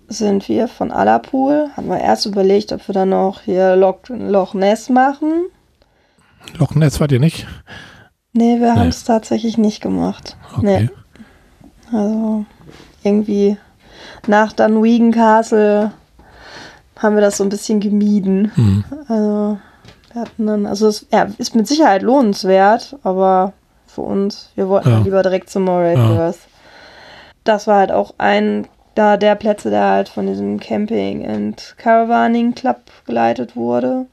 sind wir von Allerpool, haben wir erst überlegt, ob wir dann noch hier Loch, Loch Ness machen. Loch Ness wart ihr nicht? Nee, wir nee. haben es tatsächlich nicht gemacht. Okay. Nee. Also irgendwie nach Dunwegan Castle haben wir das so ein bisschen gemieden. Mhm. Also wir hatten dann, also es ja, ist mit Sicherheit lohnenswert, aber für uns, wir wollten ja. lieber direkt zum Moray ja das war halt auch ein da der Plätze, der halt von diesem Camping and Caravaning Club geleitet wurde.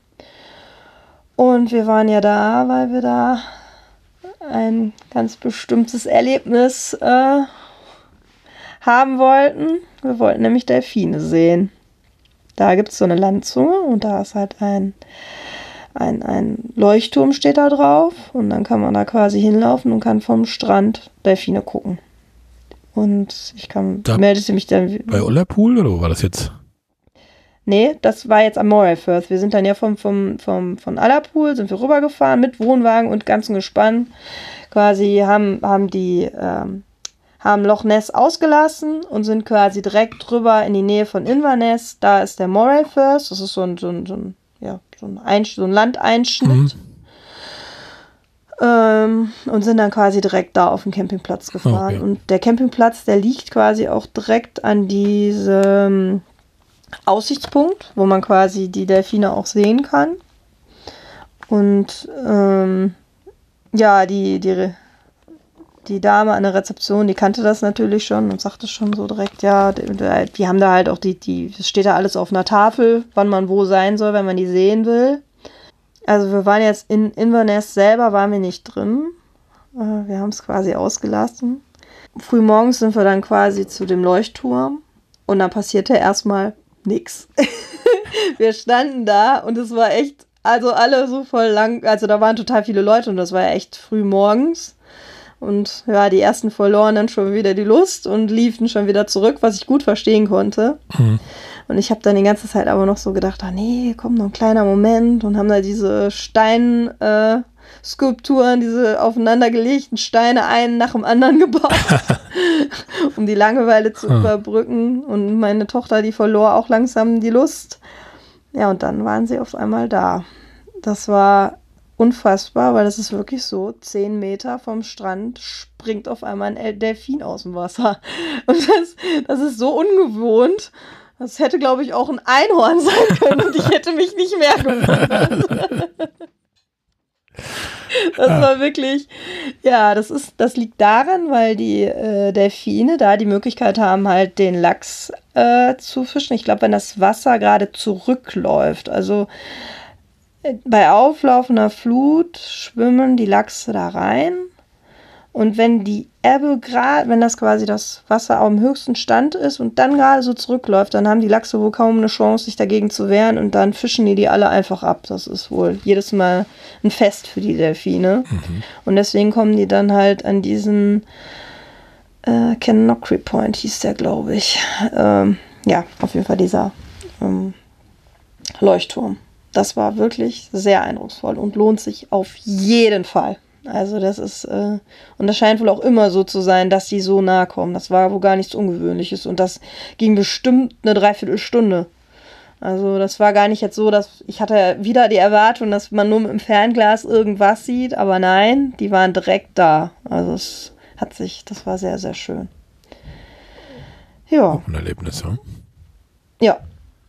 Und wir waren ja da, weil wir da ein ganz bestimmtes Erlebnis äh, haben wollten. Wir wollten nämlich Delfine sehen. Da gibt es so eine Landzunge und da ist halt ein, ein, ein Leuchtturm steht da drauf und dann kann man da quasi hinlaufen und kann vom Strand Delfine gucken. Und ich kam, da meldete mich dann. Bei Ollerpool oder wo war das jetzt? Nee, das war jetzt am Moray Firth. Wir sind dann ja vom, vom, vom, von Allerpool, sind wir rübergefahren mit Wohnwagen und ganzen Gespann. Quasi haben, haben die, ähm, haben Loch Ness ausgelassen und sind quasi direkt rüber in die Nähe von Inverness. Da ist der Moray Firth. Das ist so ein, so ein, so ein, ja, so ein, so ein Landeinschnitt. Mhm. Ähm, und sind dann quasi direkt da auf den Campingplatz gefahren. Okay. Und der Campingplatz, der liegt quasi auch direkt an diesem Aussichtspunkt, wo man quasi die Delfine auch sehen kann. Und ähm, ja, die, die, die Dame an der Rezeption, die kannte das natürlich schon und sagte schon so direkt, ja, die haben da halt auch die, die, steht da alles auf einer Tafel, wann man wo sein soll, wenn man die sehen will. Also wir waren jetzt in Inverness selber, waren wir nicht drin. Äh, wir haben es quasi ausgelassen. Frühmorgens sind wir dann quasi zu dem Leuchtturm und dann passierte erstmal nichts. wir standen da und es war echt, also alle so voll lang, also da waren total viele Leute und das war echt früh morgens. Und ja, die ersten verloren dann schon wieder die Lust und liefen schon wieder zurück, was ich gut verstehen konnte. Mhm. Und ich habe dann die ganze Zeit aber noch so gedacht, ah nee, komm, noch ein kleiner Moment und haben da diese Steinskulpturen, äh, diese aufeinandergelegten Steine einen nach dem anderen gebaut, um die Langeweile zu hm. überbrücken. Und meine Tochter, die verlor auch langsam die Lust. Ja, und dann waren sie auf einmal da. Das war unfassbar, weil das ist wirklich so, zehn Meter vom Strand springt auf einmal ein Delfin aus dem Wasser. Und das, das ist so ungewohnt. Das hätte, glaube ich, auch ein Einhorn sein können und ich hätte mich nicht mehr gewundert. Das war wirklich, ja, das ist, das liegt daran, weil die äh, Delfine da die Möglichkeit haben, halt den Lachs äh, zu fischen. Ich glaube, wenn das Wasser gerade zurückläuft, also bei auflaufender Flut schwimmen die Lachse da rein und wenn die Ebbe gerade, wenn das quasi das Wasser am höchsten Stand ist und dann gerade so zurückläuft, dann haben die Lachse wohl kaum eine Chance, sich dagegen zu wehren und dann fischen die die alle einfach ab. Das ist wohl jedes Mal ein Fest für die Delfine. Mhm. Und deswegen kommen die dann halt an diesen äh, Kenockery Point, hieß der, glaube ich. Ähm, ja, auf jeden Fall dieser ähm, Leuchtturm. Das war wirklich sehr eindrucksvoll und lohnt sich auf jeden Fall. Also das ist, äh, und das scheint wohl auch immer so zu sein, dass die so nahe kommen. Das war wohl gar nichts Ungewöhnliches und das ging bestimmt eine Dreiviertelstunde. Also das war gar nicht jetzt so, dass ich hatte wieder die Erwartung, dass man nur mit dem Fernglas irgendwas sieht, aber nein, die waren direkt da. Also es hat sich, das war sehr, sehr schön. Ja. Auch ein Erlebnis, ja. Ja,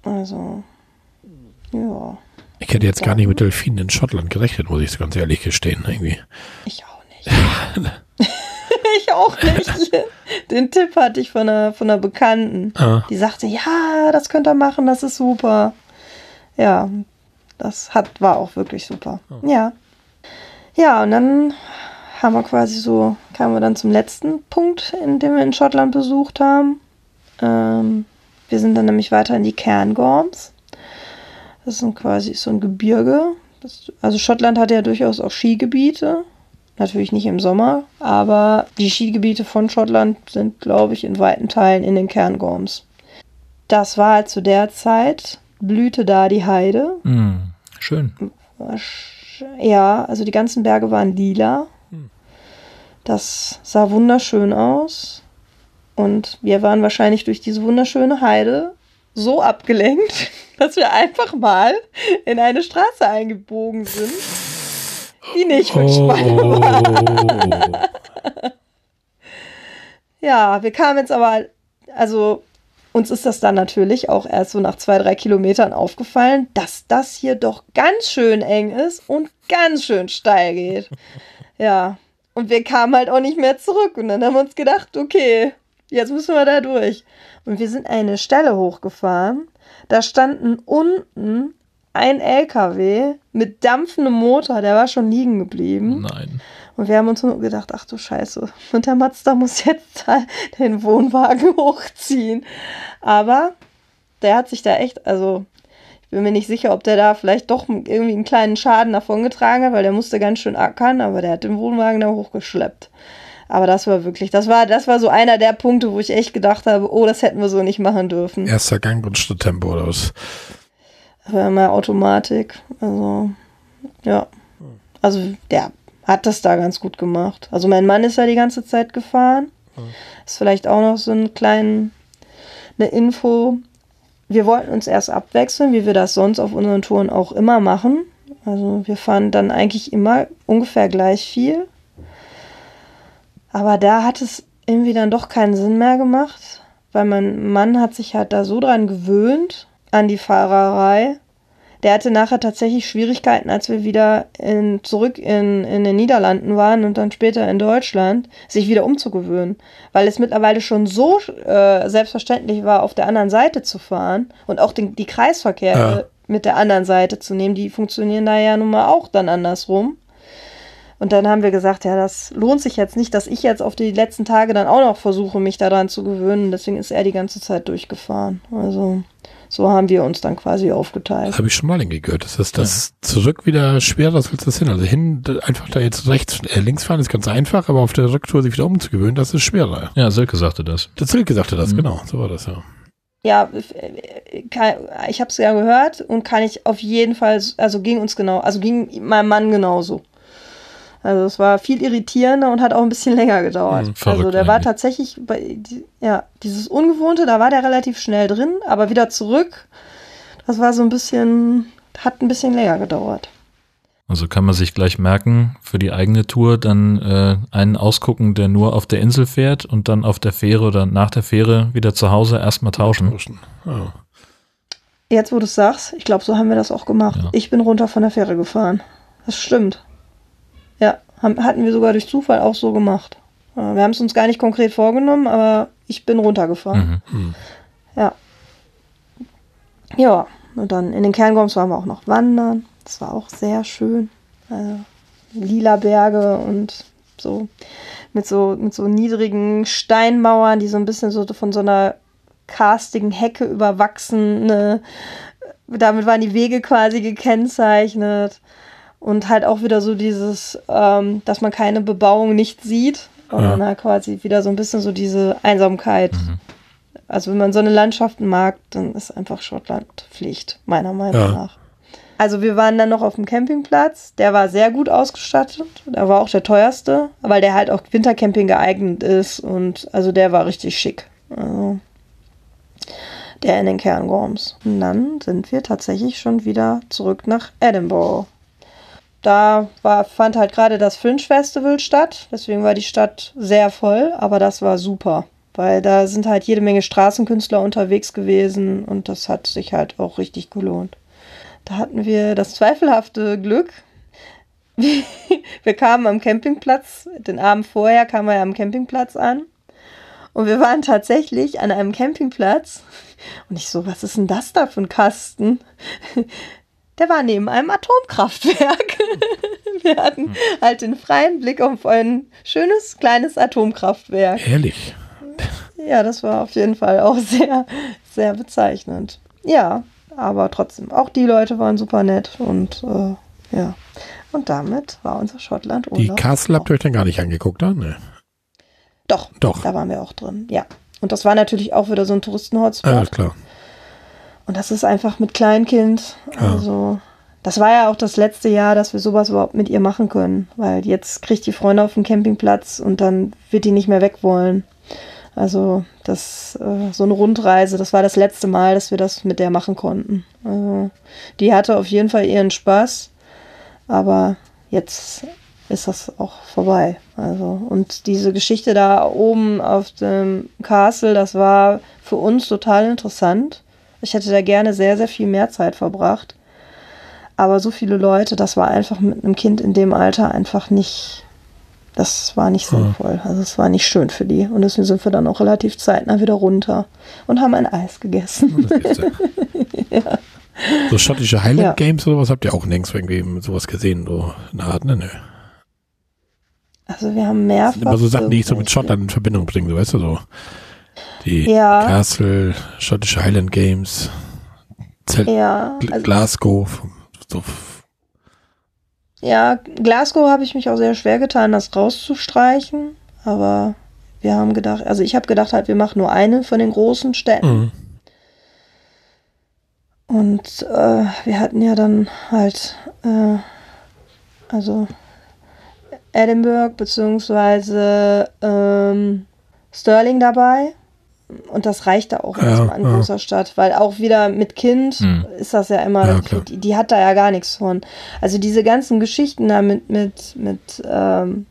also ja. Ich hätte jetzt gar nicht mit Delfinen in Schottland gerechnet, muss ich ganz ehrlich gestehen, irgendwie. Ich auch nicht. ich auch nicht. Den Tipp hatte ich von einer, von einer Bekannten. Ah. Die sagte, ja, das könnt ihr machen, das ist super. Ja, das hat, war auch wirklich super. Ja. Ja, und dann haben wir quasi so, kamen wir dann zum letzten Punkt, in dem wir in Schottland besucht haben. Ähm, wir sind dann nämlich weiter in die Cairngorms. Das ist quasi so ein Gebirge. Das, also Schottland hat ja durchaus auch Skigebiete. Natürlich nicht im Sommer, aber die Skigebiete von Schottland sind, glaube ich, in weiten Teilen in den Cairngorms. Das war halt zu der Zeit, blühte da die Heide. Mm, schön. Ja, also die ganzen Berge waren lila. Das sah wunderschön aus. Und wir waren wahrscheinlich durch diese wunderschöne Heide so abgelenkt, dass wir einfach mal in eine Straße eingebogen sind, die nicht mit Schweine war. Ja, wir kamen jetzt aber, also uns ist das dann natürlich auch erst so nach zwei, drei Kilometern aufgefallen, dass das hier doch ganz schön eng ist und ganz schön steil geht. Ja, und wir kamen halt auch nicht mehr zurück. Und dann haben wir uns gedacht, okay, jetzt müssen wir da durch. Und wir sind eine Stelle hochgefahren. Da standen unten ein LKW mit dampfendem Motor, der war schon liegen geblieben. Nein. Und wir haben uns nur gedacht, ach du Scheiße, und der Mazda muss jetzt den Wohnwagen hochziehen. Aber der hat sich da echt, also ich bin mir nicht sicher, ob der da vielleicht doch irgendwie einen kleinen Schaden davongetragen hat, weil der musste ganz schön ackern, aber der hat den Wohnwagen da hochgeschleppt. Aber das war wirklich, das war, das war so einer der Punkte, wo ich echt gedacht habe, oh, das hätten wir so nicht machen dürfen. Erster Gang und Schritttempo oder was? war immer Automatik. Also, ja. Also, der hat das da ganz gut gemacht. Also, mein Mann ist ja die ganze Zeit gefahren. Ist vielleicht auch noch so ein kleinen, eine Info. Wir wollten uns erst abwechseln, wie wir das sonst auf unseren Touren auch immer machen. Also, wir fahren dann eigentlich immer ungefähr gleich viel. Aber da hat es irgendwie dann doch keinen Sinn mehr gemacht, weil mein Mann hat sich halt da so dran gewöhnt an die Fahrerei. Der hatte nachher tatsächlich Schwierigkeiten, als wir wieder in, zurück in, in den Niederlanden waren und dann später in Deutschland, sich wieder umzugewöhnen. Weil es mittlerweile schon so äh, selbstverständlich war, auf der anderen Seite zu fahren und auch den, die Kreisverkehre Ja. mit der anderen Seite zu nehmen. Die funktionieren da ja nun mal auch dann andersrum. Und dann haben wir gesagt, ja, das lohnt sich jetzt nicht, dass ich jetzt auf die letzten Tage dann auch noch versuche, mich daran zu gewöhnen. Deswegen ist er die ganze Zeit durchgefahren. Also so haben wir uns dann quasi aufgeteilt. Das habe ich schon mal gehört. Das ist das zurück wieder schwer, was willst du das hin? Also hin, einfach da jetzt rechts, äh, links fahren ist ganz einfach, aber auf der Rücktour sich wieder umzugewöhnen, das ist schwerer. Ja, Silke sagte das. Der Silke sagte das, Mhm. genau. So war das ja. Ja, äh, kann, ich habe es ja gehört und kann ich auf jeden Fall, also ging uns genau, also ging meinem Mann genauso. Also es war viel irritierender und hat auch ein bisschen länger gedauert. Mhm, verrückt also der war tatsächlich bei ja, dieses Ungewohnte, da war der relativ schnell drin, aber wieder zurück. Das war so ein bisschen, hat ein bisschen länger gedauert. Also kann man sich gleich merken, für die eigene Tour dann äh, einen ausgucken, der nur auf der Insel fährt und dann auf der Fähre oder nach der Fähre wieder zu Hause erstmal tauschen. Ja. Jetzt, wo du es sagst, ich glaube, so haben wir das auch gemacht. Ja. Ich bin runter von der Fähre gefahren. Das stimmt. Ja, haben, hatten wir sogar durch Zufall auch so gemacht. Äh, Wir haben es uns gar nicht konkret vorgenommen, aber ich bin runtergefahren. Mhm. Ja. Ja, und dann in den Cairngorms waren wir auch noch wandern. Das war auch sehr schön. Also, lila Berge und so mit so mit so niedrigen Steinmauern, die so ein bisschen so von so einer karstigen Hecke überwachsen. Ne? Damit waren die Wege quasi gekennzeichnet. Und halt auch wieder so dieses, ähm, dass man keine Bebauung nicht sieht. Und Ja. dann halt quasi wieder so ein bisschen so diese Einsamkeit Mhm. Also wenn man so eine Landschaften mag, dann ist einfach Schottland Pflicht, meiner Meinung Ja. nach. Also wir waren dann noch auf dem Campingplatz. Der war sehr gut ausgestattet. Der war auch der teuerste, weil der halt auch Wintercamping geeignet ist. Und also der war richtig schick. Also der in den Cairngorms. Und dann sind wir tatsächlich schon wieder zurück nach Edinburgh. Da war, fand halt gerade das Fringe Festival statt. Deswegen war die Stadt sehr voll, aber das war super. Weil da sind halt jede Menge Straßenkünstler unterwegs gewesen und das hat sich halt auch richtig gelohnt. Da hatten wir das zweifelhafte Glück. Wir kamen am Campingplatz, den Abend vorher kamen wir am Campingplatz an. Und wir waren tatsächlich an einem Campingplatz. Und ich so, was ist denn das da für ein Kasten? Der war neben einem Atomkraftwerk. Wir hatten halt den freien Blick auf ein schönes kleines Atomkraftwerk. Ehrlich. Ja, das war auf jeden Fall auch sehr, sehr bezeichnend. Ja, aber trotzdem, auch die Leute waren super nett und äh, ja. Und damit war unser Schottland Die Castle habt ihr euch dann gar nicht angeguckt, ne? Nee. Doch, Doch. da waren wir auch drin, ja. Und das war natürlich auch wieder so ein Touristen-Hotspot. Ja, klar. Und das ist einfach mit Kleinkind. Also, das war ja auch das letzte Jahr, dass wir sowas überhaupt mit ihr machen können. Weil jetzt kriegt die Freunde auf dem Campingplatz und dann wird die nicht mehr weg wollen. Also, das, äh, so eine Rundreise, das war das letzte Mal, dass wir das mit der machen konnten. Also, die hatte auf jeden Fall ihren Spaß. Aber jetzt ist das auch vorbei. Also, und diese Geschichte da oben auf dem Castle, das war für uns total interessant. Ich hätte da gerne sehr, sehr viel mehr Zeit verbracht. Aber so viele Leute, das war einfach mit einem Kind in dem Alter einfach nicht, das war nicht sinnvoll. Also es war nicht schön für die. Und deswegen sind wir dann auch relativ zeitnah wieder runter und haben ein Eis gegessen. Ist ja. So schottische Highland Ja. Games oder was habt ihr auch nirgends irgendwie sowas gesehen, so eine Art, ne? Nö. Also wir haben mehrfach. Das sind immer so Sachen, die ich so mit Schottland in Verbindung bringe, weißt du so. Die Ja. Castle, schottische Highland Games, Zelt, Ja, also, Glasgow, so ja, Glasgow habe ich mich auch sehr schwer getan, das rauszustreichen. Aber wir haben gedacht, also ich habe gedacht, halt, wir machen nur eine von den großen Städten. Mhm. Und äh, wir hatten ja dann halt, äh, also Edinburgh beziehungsweise ähm, Stirling dabei. Und das reichte auch Ja, erstmal an ja. großer Stadt, weil auch wieder mit Kind Hm. ist das ja immer, Ja, die, die hat da ja gar nichts von. Also diese ganzen Geschichten da mit, mit, mit ähm,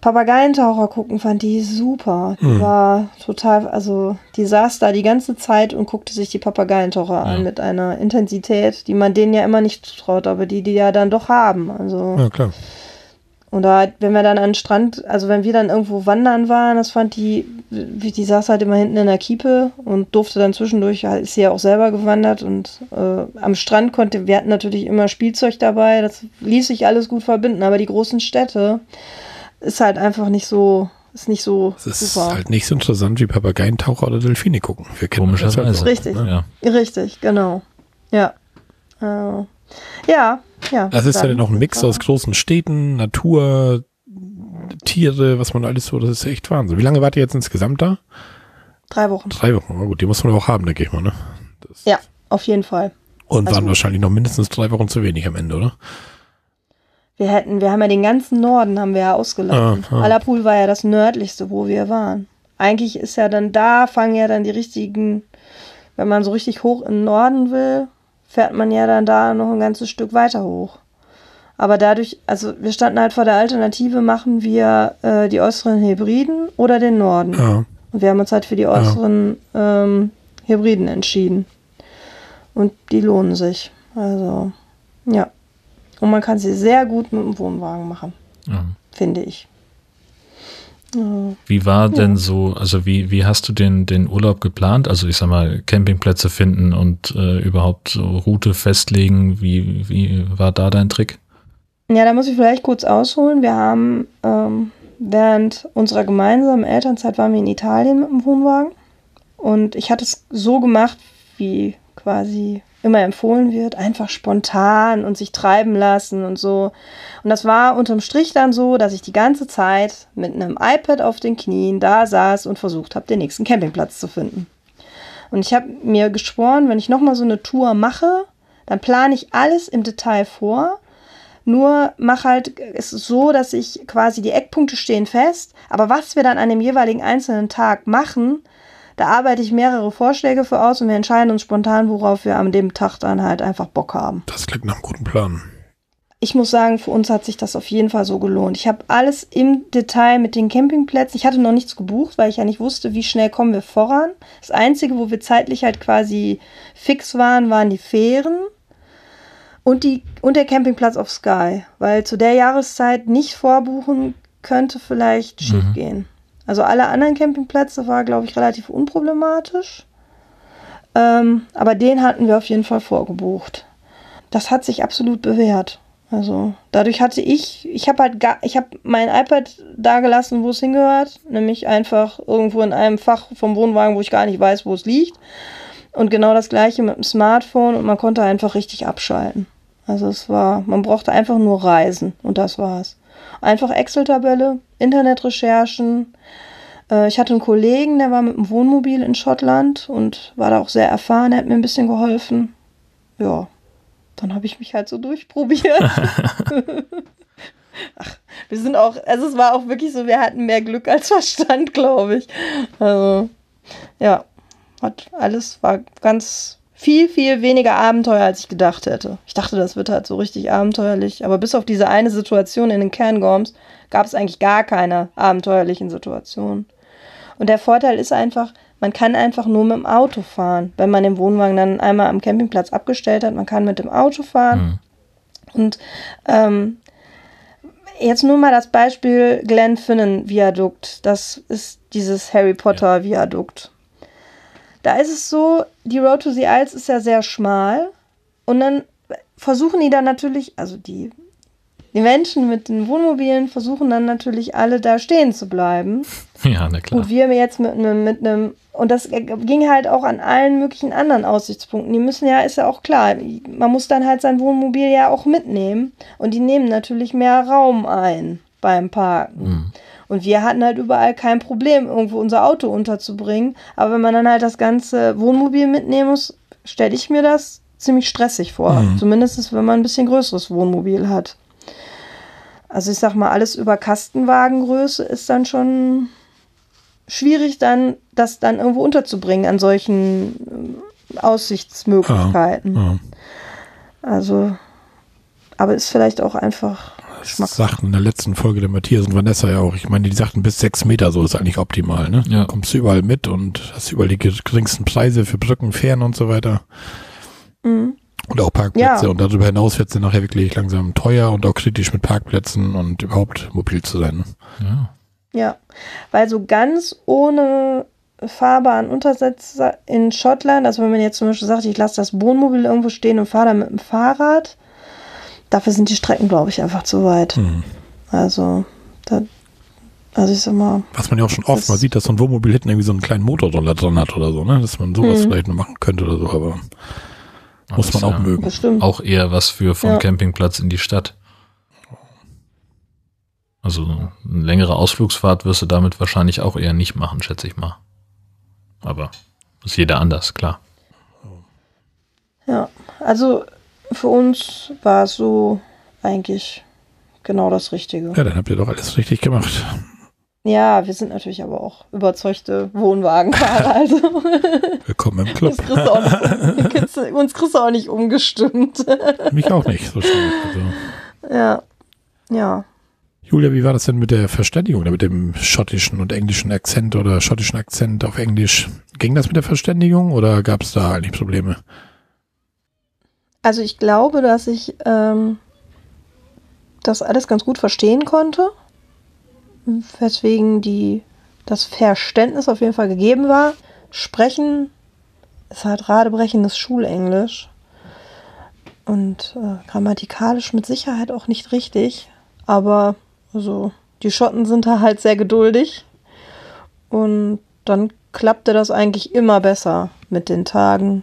Papageientaucher gucken, fand die super. Die Hm. war total, also die saß da die ganze Zeit und guckte sich die Papageientaucher Ja. an mit einer Intensität, die man denen ja immer nicht zutraut, aber die die ja dann doch haben. Also Ja, klar. Und da, wenn wir dann an den Strand, also wenn wir dann irgendwo wandern waren, das fand die, wie die saß halt immer hinten in der Kiepe und durfte dann zwischendurch, ist sie ja auch selber gewandert und äh, am Strand konnte, wir hatten natürlich immer Spielzeug dabei, das ließ sich alles gut verbinden, aber die großen Städte ist halt einfach nicht so, ist nicht so Es ist super. halt nicht so interessant wie Papageientaucher oder Delfine gucken. Wir kennen das halt Komischerweise. so, Richtig. Ne? Ja. Richtig, genau. Ja. Äh, ja, ja. Das ist ja dann auch ein Mix aus großen Städten, Natur, Tiere, was man alles so, das ist echt Wahnsinn. Wie lange wart ihr jetzt insgesamt da? Drei Wochen. Drei Wochen. Na gut, die muss man auch haben, denke ich mal, ne? Das Ja, auf jeden Fall. Und Also- waren wahrscheinlich noch mindestens drei Wochen zu wenig am Ende, oder? Wir hätten, wir haben ja den ganzen Norden haben wir ja ausgelassen. Ah, ah. Allerpool war ja das nördlichste, wo wir waren. Eigentlich ist ja dann da, fangen ja dann die richtigen, wenn man so richtig hoch in den Norden will, fährt man ja dann da noch ein ganzes Stück weiter hoch. Aber dadurch, also wir standen halt vor der Alternative, machen wir äh, die äußeren Hebriden oder den Norden. Ja. Und wir haben uns halt für die äußeren ähm, Hybriden entschieden. Und die lohnen sich. Also, ja. Und man kann sie sehr gut mit dem Wohnwagen machen, Ja. finde ich. Wie war denn so, also wie, wie hast du den, den Urlaub geplant? Also ich sag mal, Campingplätze finden und äh, überhaupt so Route festlegen. Wie, wie war da dein Trick? Ja, da muss ich vielleicht kurz ausholen. Wir haben ähm, während unserer gemeinsamen Elternzeit waren wir in Italien mit dem Wohnwagen. Und ich hatte es so gemacht, wie quasi immer empfohlen wird, einfach spontan und sich treiben lassen und so. Und das war unterm Strich dann so, dass ich die ganze Zeit mit einem iPad auf den Knien da saß und versucht habe, den nächsten Campingplatz zu finden. Und ich habe mir geschworen, wenn ich nochmal so eine Tour mache, dann plane ich alles im Detail vor. Nur mach halt es so, dass ich quasi die Eckpunkte stehen fest, aber was wir dann an dem jeweiligen einzelnen Tag machen, da arbeite ich mehrere Vorschläge für aus und wir entscheiden uns spontan, worauf wir an dem Tag dann halt einfach Bock haben. Das klingt nach einem guten Plan. Ich muss sagen, für uns hat sich das auf jeden Fall so gelohnt. Ich habe alles im Detail mit den Campingplätzen. Ich hatte noch nichts gebucht, weil ich ja nicht wusste, wie schnell kommen wir voran. Das Einzige, wo wir zeitlich halt quasi fix waren, waren die Fähren und, die, und der Campingplatz auf Sky. Weil zu der Jahreszeit nicht vorbuchen könnte vielleicht mhm. schief gehen. Also alle anderen Campingplätze war, glaube ich, relativ unproblematisch. Ähm, aber den hatten wir auf jeden Fall vorgebucht. Das hat sich absolut bewährt. Also dadurch hatte ich, ich habe halt gar, ich habe mein iPad da gelassen, wo es hingehört, nämlich einfach irgendwo in einem Fach vom Wohnwagen, wo ich gar nicht weiß, wo es liegt. Und genau das gleiche mit dem Smartphone und man konnte einfach richtig abschalten. Also es war, man brauchte einfach nur Reisen und das war's. Einfach Excel-Tabelle, Internetrecherchen. Äh, ich hatte einen Kollegen, der war mit dem Wohnmobil in Schottland und war da auch sehr erfahren, er hat mir ein bisschen geholfen. Ja, dann habe ich mich halt so durchprobiert. Ach, wir sind auch, also es war auch wirklich so, wir hatten mehr Glück als Verstand, glaube ich. Also, ja, hat alles, war ganz viel, viel weniger Abenteuer, als ich gedacht hätte. Ich dachte, das wird halt so richtig abenteuerlich, aber bis auf diese eine Situation in den Cairngorms gab es eigentlich gar keine abenteuerlichen Situationen. Und der Vorteil ist einfach, man kann einfach nur mit dem Auto fahren, wenn man den Wohnwagen dann einmal am Campingplatz abgestellt hat. Man kann mit dem Auto fahren. Mhm. Und ähm, jetzt nur mal das Beispiel Glenfinnan Viadukt. Das ist dieses Harry Potter Viadukt. Da ist es so, die Road to the Isles ist ja sehr schmal und dann versuchen die dann natürlich, also die, die Menschen mit den Wohnmobilen versuchen dann natürlich alle da stehen zu bleiben. Ja, na klar. Und wir jetzt mit einem, mit einem, und das ging halt auch an allen möglichen anderen Aussichtspunkten. Die müssen ja, ist ja auch klar, man muss dann halt sein Wohnmobil ja auch mitnehmen und die nehmen natürlich mehr Raum ein beim Parken. Mhm. Und wir hatten halt überall kein Problem, irgendwo unser Auto unterzubringen. Aber wenn man dann halt das ganze Wohnmobil mitnehmen muss, stelle ich mir das ziemlich stressig vor. Mhm. Zumindest wenn man ein bisschen größeres Wohnmobil hat. Also ich sag mal, alles über Kastenwagengröße ist dann schon schwierig, dann das dann irgendwo unterzubringen an solchen äh, Aussichtsmöglichkeiten. Ja, ja. Also, aber ist vielleicht auch einfach Geschmack. sagten in der letzten Folge der Matthias und Vanessa ja auch. Ich meine, die sagten bis sechs Meter, so ist eigentlich optimal, ne? Ja. Kommst du überall mit und hast überall die geringsten Preise für Brücken, Fähren und so weiter. Mhm. Und auch Parkplätze. Ja. Und darüber hinaus wird es dann nachher wirklich langsam teuer und auch kritisch mit Parkplätzen und überhaupt mobil zu sein. Ne? Ja. Ja, weil so ganz ohne fahrbaren Untersetzer in Schottland, also wenn man jetzt zum Beispiel sagt, ich lasse das Wohnmobil irgendwo stehen und fahre da mit dem Fahrrad, dafür sind die Strecken, glaube ich, einfach zu weit. Mhm. Also, da, also ich sag mal. Was man ja auch schon oft mal sieht, dass so ein Wohnmobil hinten irgendwie so einen kleinen Motorroller dran hat oder so, ne? Dass man sowas mhm. vielleicht noch machen könnte oder so, aber muss man auch ja mögen. Bestimmt. Auch eher was für vom ja. Campingplatz in die Stadt. Also eine längere Ausflugsfahrt wirst du damit wahrscheinlich auch eher nicht machen, schätze ich mal. Aber ist jeder anders, klar. Ja, also für uns war es so eigentlich genau das Richtige. Ja, dann habt ihr doch alles richtig gemacht. Ja, wir sind natürlich aber auch überzeugte Wohnwagenfahrer. Also. Willkommen im Club. Kriegst nicht, uns kriegst du auch nicht umgestimmt. Mich auch nicht, so schön. Also. Ja, ja. Julia, wie war das denn mit der Verständigung, mit dem schottischen und englischen Akzent oder schottischen Akzent auf Englisch? Ging das mit der Verständigung oder gab es da eigentlich Probleme? Also ich glaube, dass ich ähm, das alles ganz gut verstehen konnte, weswegen die, das Verständnis auf jeden Fall gegeben war. Sprechen ist halt radebrechendes Schulenglisch und äh, grammatikalisch mit Sicherheit auch nicht richtig, aber also die Schotten sind da halt sehr geduldig und dann klappte das eigentlich immer besser mit den Tagen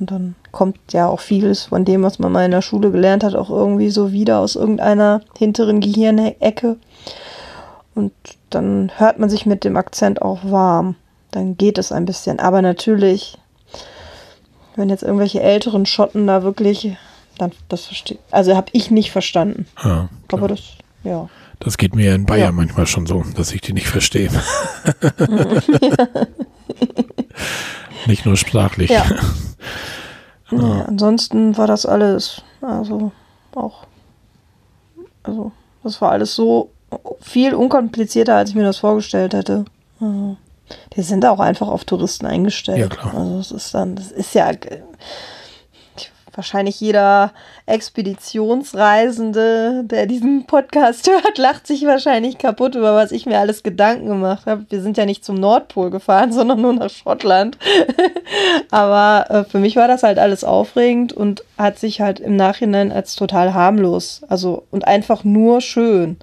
Und dann kommt ja auch vieles von dem, was man mal in der Schule gelernt hat, auch irgendwie so wieder aus irgendeiner hinteren Gehirnecke. Und dann hört man sich mit dem Akzent auch warm. Dann geht es ein bisschen. Aber natürlich, wenn jetzt irgendwelche älteren Schotten da wirklich, dann das versteht. Also habe ich nicht verstanden. Ja, Aber das, ja. Das geht mir in Bayern Ja. manchmal schon so, dass ich die nicht verstehe. nicht nur sprachlich. Ja. Nee, ansonsten war das alles, also auch, also das war alles so viel unkomplizierter, als ich mir das vorgestellt hätte. Also, die sind auch einfach auf Touristen eingestellt. Ja, klar. Also das ist dann, das ist ja wahrscheinlich jeder Expeditionsreisende, der diesen Podcast hört, lacht sich wahrscheinlich kaputt über was ich mir alles Gedanken gemacht habe. Wir sind ja nicht zum Nordpol gefahren, sondern nur nach Schottland. Aber äh, für mich war das halt alles aufregend und hat sich halt im Nachhinein als total harmlos, also und einfach nur schön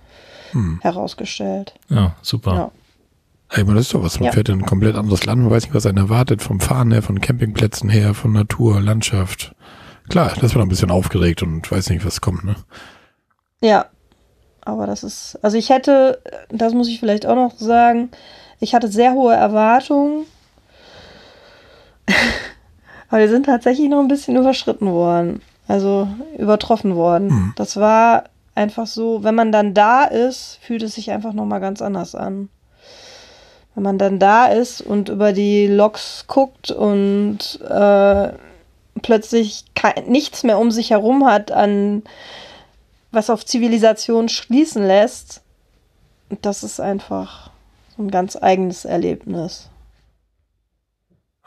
Hm. herausgestellt. Ja, super. Ja. Ey, man, das ist doch was. Man Ja. fährt in ein komplett anderes Land. Man weiß nicht, was einen erwartet. Vom Fahren her, von Campingplätzen her, von Natur, Landschaft. Klar, das wird ein bisschen aufgeregt und weiß nicht, was kommt, ne? Ja, aber das ist, also ich hätte, das muss ich vielleicht auch noch sagen, ich hatte sehr hohe Erwartungen, aber die sind tatsächlich noch ein bisschen überschritten worden, also übertroffen worden. Mhm. Das war einfach so, wenn man dann da ist, fühlt es sich einfach nochmal ganz anders an. Wenn man dann da ist und über die Loks guckt und äh, plötzlich kein, nichts mehr um sich herum hat an was auf Zivilisation schließen lässt, das ist einfach so ein ganz eigenes Erlebnis.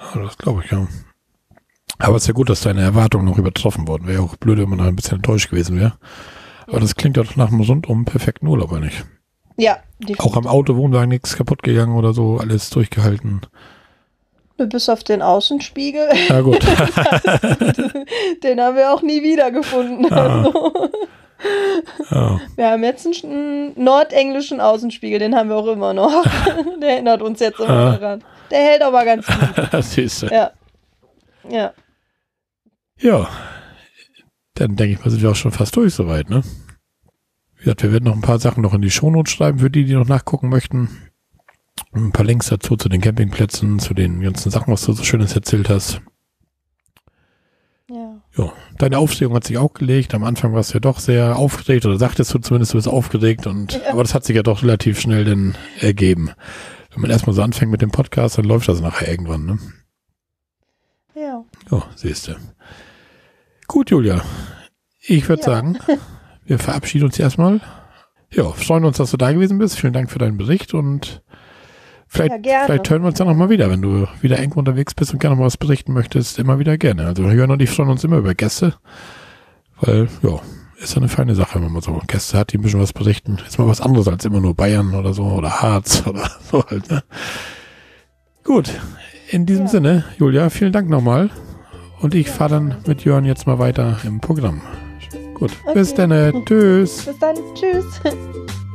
Ja, das glaube ich, ja. Aber es ist ja gut, dass deine Erwartungen noch übertroffen wurden. Wäre ja auch blöd, wenn man da ein bisschen enttäuscht gewesen wäre. Aber das klingt doch nach einem rundum perfekten Urlaub, nicht? Ja, definitiv. Auch am Auto Wohnwagen nichts kaputt gegangen oder so, alles durchgehalten. Bis auf den Außenspiegel. Ja gut. den haben wir auch nie wiedergefunden. Ah. Also, ja. wir haben jetzt einen nordenglischen Außenspiegel, den haben wir auch immer noch. Der erinnert uns jetzt immer Ah. daran. Der hält aber ganz gut. Das siehst du. Ja. Ja. Ja. Dann denke ich mal, sind wir auch schon fast durch soweit, ne? Wie gesagt, wir werden noch ein paar Sachen noch in die Shownotes schreiben, für die, die noch nachgucken möchten. Ein paar Links dazu, zu den Campingplätzen, zu den ganzen Sachen, was du so Schönes erzählt hast. Ja. Ja, deine Aufregung hat sich auch gelegt. Am Anfang warst du ja doch sehr aufgeregt oder sagtest du zumindest, du bist aufgeregt und Ja. aber das hat sich ja doch relativ schnell dann ergeben. Wenn man erstmal so anfängt mit dem Podcast, dann läuft das nachher irgendwann, ne? Ja. Ja, siehst du. Gut, Julia. Ich würde Ja. sagen, wir verabschieden uns erstmal. Ja, freuen uns, dass du da gewesen bist. Vielen Dank für deinen Bericht und vielleicht, Ja, vielleicht hören wir uns ja nochmal wieder, wenn du wieder irgendwo unterwegs bist und gerne mal was berichten möchtest. Immer wieder gerne. Also Jörn und ich freuen uns immer über Gäste, weil, ja, ist ja eine feine Sache, wenn man so Gäste hat, die ein bisschen was berichten. Ist mal was anderes als immer nur Bayern oder so oder Harz oder so halt, ne? Gut. In diesem Ja. Sinne, Julia, vielen Dank nochmal. Und ich fahre dann mit Jörn jetzt mal weiter im Programm. Gut, bis Okay. dann. Tschüss. Bis dann. Tschüss.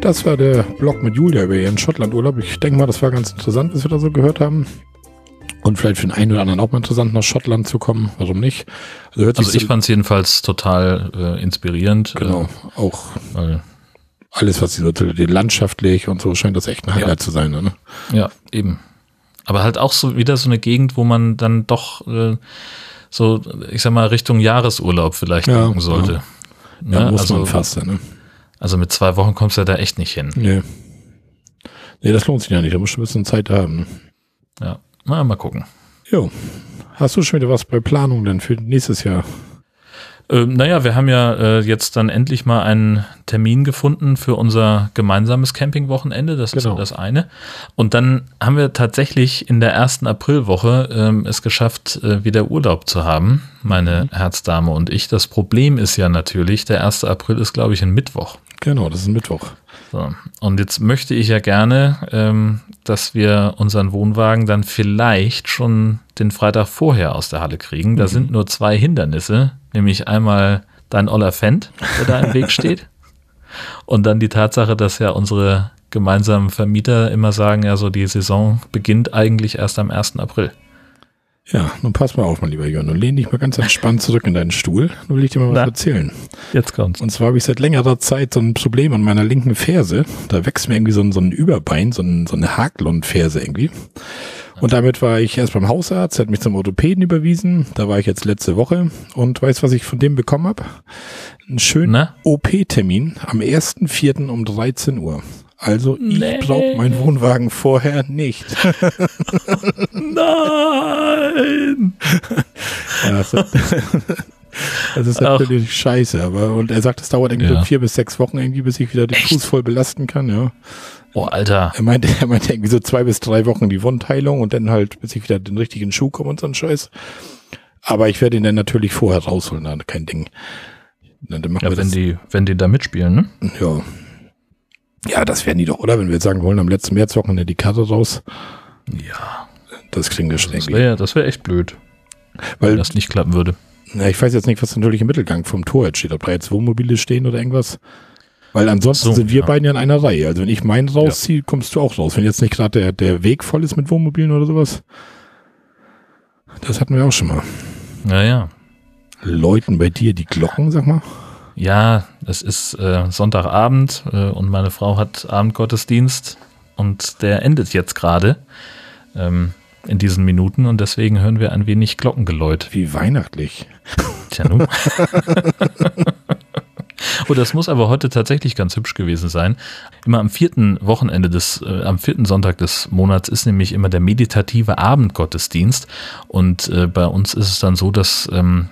Das war der Blog mit Julia über ihren Schottlandurlaub. Ich denke mal, das war ganz interessant, was wir da so gehört haben. Und vielleicht für den einen oder anderen auch mal interessant, nach Schottland zu kommen. Warum nicht? Also hört Also sich ich so- fand es jedenfalls total äh, inspirierend. genau, Äh, auch weil, alles, was sie so landschaftlich und so, scheint das echt ein Highlight zu sein. Ne? ja, eben. Aber halt auch so wieder so eine Gegend, wo man dann doch äh, so, ich sag mal, Richtung Jahresurlaub vielleicht Ja, gucken sollte. Ja, Ne? muss also, man fast. Ne? Also mit zwei Wochen kommst du ja da echt nicht hin. Nee. Nee, das lohnt sich ja nicht. Da musst du ein bisschen Zeit haben. Ne? Ja, na, mal gucken. Jo. Hast du schon wieder was bei Planung denn für nächstes Jahr? Ähm, naja, wir haben ja äh, jetzt dann endlich mal einen Termin gefunden für unser gemeinsames Campingwochenende. Das ist Genau. ja das eine. Und dann haben wir tatsächlich in der ersten Aprilwoche ähm, es geschafft, äh, wieder Urlaub zu haben, meine Herzdame und ich. Das Problem ist ja natürlich, der 1. April ist, glaube ich, ein Mittwoch. Genau, das ist ein Mittwoch. So. Und jetzt möchte ich ja gerne, ähm, dass wir unseren Wohnwagen dann vielleicht schon den Freitag vorher aus der Halle kriegen. Da sind nur zwei Hindernisse, nämlich einmal dein Oller Fendt, der da im Weg steht, und dann die Tatsache, dass ja unsere gemeinsamen Vermieter immer sagen, ja, so die Saison beginnt eigentlich erst am 1. April. Ja, nun pass mal auf, mein lieber Jörn. Nun lehn dich mal ganz entspannt zurück in deinen Stuhl. Nun will ich dir mal was Na. erzählen. Jetzt kommt's. Und zwar habe ich seit längerer Zeit so ein Problem an meiner linken Ferse. Da wächst mir irgendwie so ein, so ein Überbein, so, ein, so eine Haklon-Ferse irgendwie. Und damit war ich erst beim Hausarzt, hat mich zum Orthopäden überwiesen. Da war ich jetzt letzte Woche. Und weißt was ich von dem bekommen habe? Einen schönen? OP-Termin am 1.4. um 13 Uhr. Also ich Nee. brauche meinen Wohnwagen vorher nicht. Nein! Das, ist Ach. natürlich scheiße, aber und er sagt, es dauert irgendwie Ja. so vier bis sechs Wochen irgendwie, bis ich wieder den Echt? Fuß voll belasten kann, ja. Oh, Alter. Er meinte, er meinte irgendwie so zwei bis drei Wochen die Wundheilung und dann halt, bis ich wieder den richtigen Schuh komme und so ein Scheiß. Aber ich werde ihn dann natürlich vorher rausholen, kein Ding. Dann machen Ja, wir wenn das, die, wenn die da mitspielen, ne? ja. Ja, das werden die doch, oder? Wenn wir jetzt sagen, wir holen am letzten Märzwochenende die Karte raus, Ja. das kriegen wir schon Das wäre das wär echt blöd, wenn Weil, das nicht klappen würde. na, ich weiß jetzt nicht, was natürlich im Mittelgang vom Tor jetzt steht, ob da jetzt Wohnmobile stehen oder irgendwas. Weil ansonsten So, sind wir ja. beiden ja in einer Reihe. Also wenn ich meinen rausziehe, kommst du auch raus. Wenn jetzt nicht gerade der, der Weg voll ist mit Wohnmobilen oder sowas. Das hatten wir auch schon mal. Naja. Läuten bei dir die Glocken, sag mal? Ja, es ist äh, Sonntagabend äh, und meine Frau hat Abendgottesdienst und der endet jetzt gerade ähm, in diesen Minuten und deswegen hören wir ein wenig Glockengeläut. Wie weihnachtlich. Tja, nun. Oh, das muss aber heute tatsächlich ganz hübsch gewesen sein. Immer am vierten Wochenende des, äh, am vierten Sonntag des Monats ist nämlich immer der meditative Abendgottesdienst. Und äh, bei uns ist es dann so, dass ähm,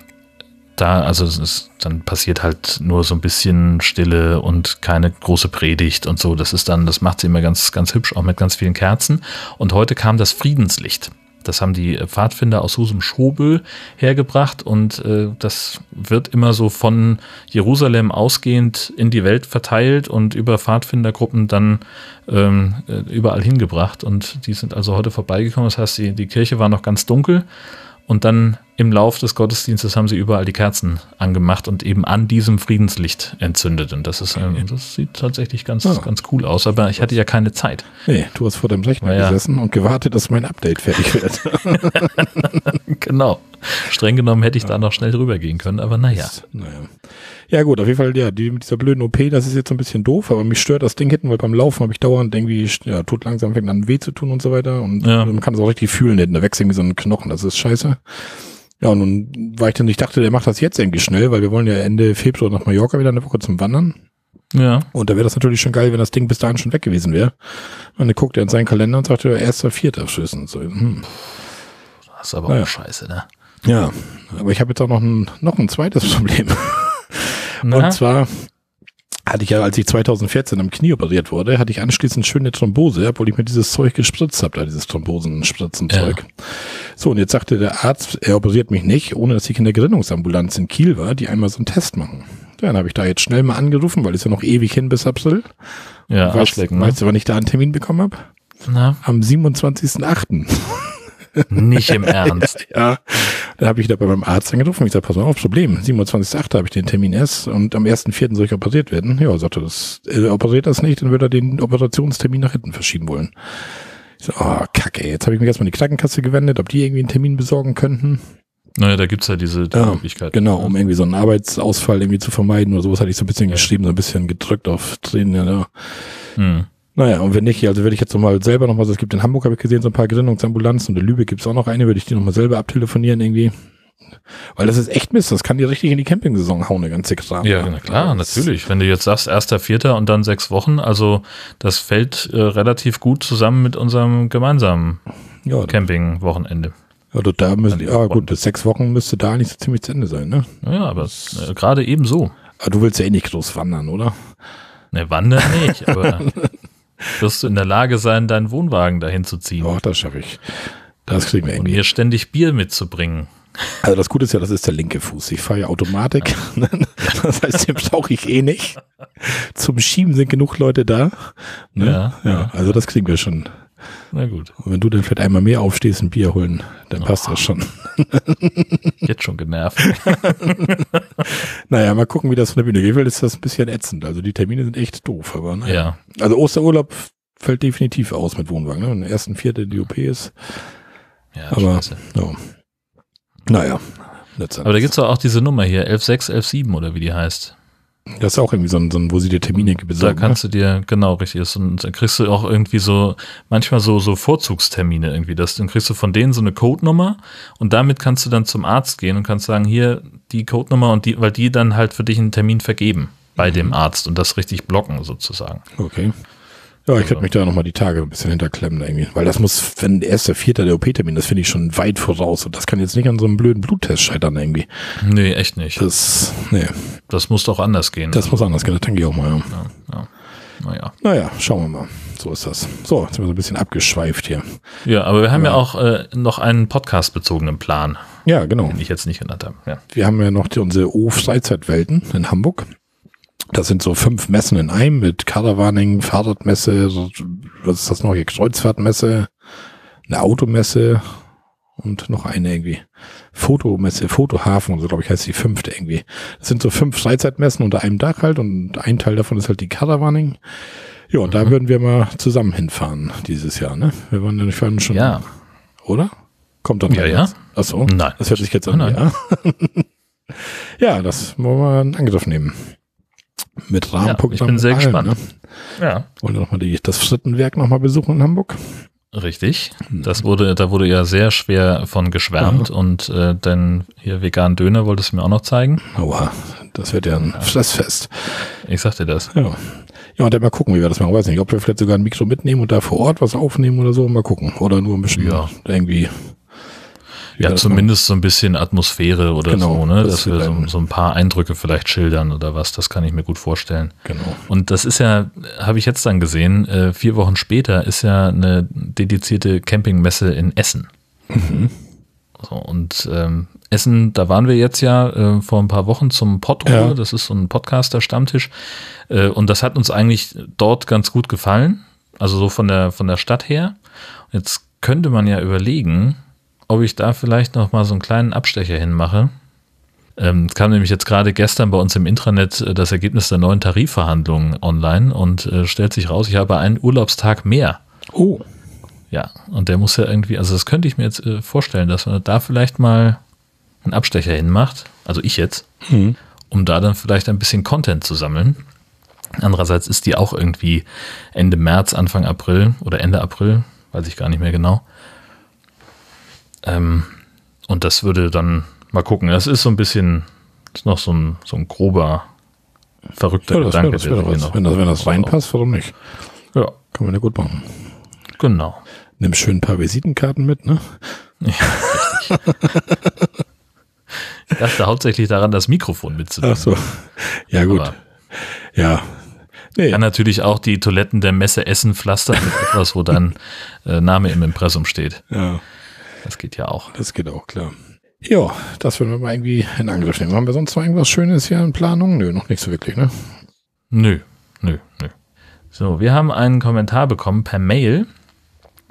da, also ist, dann passiert halt nur so ein bisschen Stille und keine große Predigt und so. Das ist dann, das macht sie immer ganz, ganz hübsch, auch mit ganz vielen Kerzen. Und heute kam das Friedenslicht. Das haben die Pfadfinder aus Husum Schobel hergebracht und äh, das wird immer so von Jerusalem ausgehend in die Welt verteilt und über Pfadfindergruppen dann ähm, äh, überall hingebracht. Und die sind also heute vorbeigekommen. Das heißt, die, die Kirche war noch ganz dunkel und dann im Lauf des Gottesdienstes haben sie überall die Kerzen angemacht und eben an diesem Friedenslicht entzündet. Und das ist, ähm, das sieht tatsächlich ganz, Ah. ganz cool aus. Aber ich hatte ja keine Zeit. Nee, du hast vor deinem Rechner ja. gesessen und gewartet, dass mein Update fertig wird. genau. Streng genommen hätte ich da noch schnell drüber gehen können, aber naja. Naja. Ja gut, auf jeden Fall, ja, die mit dieser blöden OP, das ist jetzt so ein bisschen doof, aber mich stört das Ding hinten, weil beim Laufen habe ich dauernd irgendwie, ja, tut langsam, fängt an weh zu tun und so weiter und Ja. man kann es auch richtig fühlen hinten, da wächst irgendwie so ein Knochen, das ist scheiße. Ja, und nun war ich dann, ich dachte, der macht das jetzt irgendwie schnell, weil wir wollen ja Ende Februar nach Mallorca wieder eine Woche zum Wandern. Ja. Und da wäre das natürlich schon geil, wenn das Ding bis dahin schon weg gewesen wäre. Und dann guckt er in seinen Kalender und sagt, ja, erster, vierter Schüssen. So, hm. Das ist aber Naja. auch scheiße, ne? Ja, aber ich habe jetzt auch noch ein, noch ein zweites Problem. Na? Und zwar hatte ich ja, als ich 2014 am Knie operiert wurde, hatte ich anschließend schöne Thrombose, obwohl ich mir dieses Zeug gespritzt habe, da dieses Thrombosenspritzen-Zeug. So, und jetzt sagte der Arzt, er operiert mich nicht, ohne dass ich in der Gerinnungsambulanz in Kiel war, die einmal so einen Test machen. Ja, Dann habe ich da jetzt schnell mal angerufen, weil es ja noch ewig hin bis April. ja, weißt, ne? weißt du, wann ich da einen Termin bekommen habe? Am 27.8. nicht im Ernst. Ja, da habe ich da bei meinem Arzt angerufen und ich sagte, pass mal auf, Problem, 27.8. habe ich den Termin erst und am 1.4. soll ich operiert werden. Ja, sagte das, er operiert das nicht, dann würde er den Operationstermin nach hinten verschieben wollen. Ich so, oh, kacke, jetzt habe ich mich erstmal an die Krankenkasse gewendet, ob die irgendwie einen Termin besorgen könnten. Naja, da gibt's ja diese die Ja, Möglichkeit. Genau, um irgendwie so einen Arbeitsausfall irgendwie zu vermeiden oder sowas hatte ich so ein bisschen geschrieben, so ein bisschen gedrückt auf Tränen. Ja. Hm. Naja, und wenn nicht, also würde ich jetzt nochmal selber nochmal, es gibt in Hamburg, habe ich gesehen, so ein paar Gerinnungsambulanzen und in Lübeck gibt's auch noch eine, würde ich die nochmal selber abtelefonieren irgendwie. Weil das ist echt Mist, das kann dir richtig in die Campingsaison hauen, eine ganze Kram. Ja, na klar, Das- natürlich. Wenn du jetzt sagst, erster, vierter und dann sechs Wochen, also das fällt äh, relativ gut zusammen mit unserem gemeinsamen Ja, Camping-Wochenende. ja da- müssen, ja Wochen. gut, bis sechs Wochen müsste da eigentlich so ziemlich zu Ende sein, ne? Ja, aber äh, gerade eben so. Aber du willst ja eh nicht groß wandern, oder? Ne, wandern nicht, aber wirst du in der Lage sein, deinen Wohnwagen dahin zu ziehen Ja, das schaffe ich. Das kriegen wir und irgendwie. hier ständig Bier mitzubringen. Also das Gute ist ja, das ist der linke Fuß. Ich fahre ja Automatik. Das heißt, den brauche ich eh nicht. Zum Schieben sind genug Leute da. Ne? Ja, ja, ja. also das kriegen wir schon. Na gut, Und wenn du dann vielleicht einmal mehr aufstehst, ein Bier holen, dann passt das schon. jetzt schon genervt. Naja, mal gucken, wie das von der Bühne geht. Weil ist das ein bisschen ätzend. Also die Termine sind echt doof. Aber naja. Ja, Also Osterurlaub fällt definitiv aus mit Wohnwagen. Ne? Am ersten Viertel die OP ist. ja, Aber scheiße. ja. Naja. Aber da gibt's doch auch diese Nummer hier, 116, 117 oder wie die heißt. Das ist auch irgendwie so ein, so ein wo sie dir Termine besorgen. Da kannst du dir, genau, richtig ist. Und dann kriegst du auch irgendwie so, manchmal so, so Vorzugstermine irgendwie. Das, dann kriegst du von denen so eine Codenummer und damit kannst du dann zum Arzt gehen und kannst sagen, hier die Codenummer und die, weil die dann halt für dich einen Termin vergeben bei mhm. dem Arzt und das richtig blocken sozusagen. Okay. Ja, ich also. könnte mich da nochmal die Tage ein bisschen hinterklemmen irgendwie. Weil das muss, wenn der erste, vierte der OP-Termin, das finde ich schon weit voraus. Und das kann jetzt nicht an so einem blöden Bluttest scheitern irgendwie. Nee, echt nicht. Das, nee. Das muss doch anders gehen. Das muss anders gehen, das denke ich auch mal, ja. ja, ja. Naja. Naja, schauen wir mal. So ist das. So, jetzt sind wir so ein bisschen abgeschweift hier. Ja, aber wir haben ja, ja auch äh, noch einen Podcast-bezogenen Plan. Ja, genau. Den ich jetzt nicht genannt habe. Ja. Wir haben ja noch die, unsere O-Freizeitwelten in Hamburg. Das sind so fünf Messen in einem mit Caravaning, Fahrradmesse, was ist das noch hier, Kreuzfahrtmesse, eine Automesse und noch eine irgendwie. Fotomesse, Fotohafen so, glaube ich, heißt die fünfte irgendwie. Das sind so fünf Freizeitmessen unter einem Dach halt und ein Teil davon ist halt die Caravaning. Ja, und mhm. da würden wir mal zusammen hinfahren dieses Jahr, ne? Wir waren ja nicht schon. Ja. Oder? Kommt doch Ja, ja. Achso. Nein. Das hört sich jetzt an. Nein. Ja. ja, das wollen wir in Angriff nehmen. Mit Rahmenprogramm. Ja, ich bin sehr allen, gespannt. Ne? Ja. Wollen wir nochmal das Frittenwerk nochmal besuchen in Hamburg? Richtig. Das wurde, da wurde ja sehr schwer von geschwärmt ja. und äh, denn hier veganen Döner wolltest du mir auch noch zeigen. Aua, das wird ja ein ja. Fressfest. Ich sagte das. Ja. Ja, und dann mal gucken, wie wir das machen. Weiß nicht, ob wir vielleicht sogar ein Mikro mitnehmen und da vor Ort was aufnehmen oder so. Mal gucken. Oder nur ein bisschen ja. irgendwie ja, zumindest so ein bisschen Atmosphäre oder genau, so, ne? Das dass wir so, so, ein paar Eindrücke vielleicht schildern oder was, das kann ich mir gut vorstellen. Genau. Und das ist ja, habe ich jetzt dann gesehen, äh, vier Wochen später ist ja eine dedizierte Campingmesse in Essen. Mhm. So, und ähm, Essen, da waren wir jetzt ja äh, vor ein paar Wochen zum Podruhe, ja. das ist so ein Podcaster-Stammtisch. Äh, und das hat uns eigentlich dort ganz gut gefallen, also so von der, von der Stadt her. Jetzt könnte man ja überlegen, ob ich da vielleicht noch mal so einen kleinen Abstecher hinmache. Ähm, es kam nämlich jetzt gerade gestern bei uns im Intranet äh, das Ergebnis der neuen Tarifverhandlungen online und äh, stellt sich raus, ich habe einen Urlaubstag mehr. Oh. Ja, und der muss ja irgendwie, also das könnte ich mir jetzt äh, vorstellen, dass man da vielleicht mal einen Abstecher hinmacht, also ich jetzt, mhm. um da dann vielleicht ein bisschen Content zu sammeln. Andererseits ist die auch irgendwie Ende März, Anfang April oder Ende April, weiß ich gar nicht mehr genau. Ähm, und das würde dann mal gucken. Das ist so ein bisschen, ist noch so ein, so ein grober, verrückter ja, das Gedanke. das wäre was. Wenn das, wenn das reinpasst, warum nicht? Ja. Kann man ja gut machen. Genau. Nimm schön ein paar Visitenkarten mit, ne? Ja, richtig. ich dachte hauptsächlich daran, das Mikrofon mitzunehmen. Ach so. Ja, gut. Aber ja. Nee. Kann natürlich auch die Toiletten der Messe Essen pflastern mit etwas, wo dann äh, Name im Impressum steht. Ja. Das geht ja auch. Das geht auch, klar. Ja, das würden wir mal irgendwie in Angriff nehmen. Haben wir sonst noch irgendwas Schönes hier in Planung? Nö, noch nicht so wirklich, ne? Nö, nö, nö. So, wir haben einen Kommentar bekommen per Mail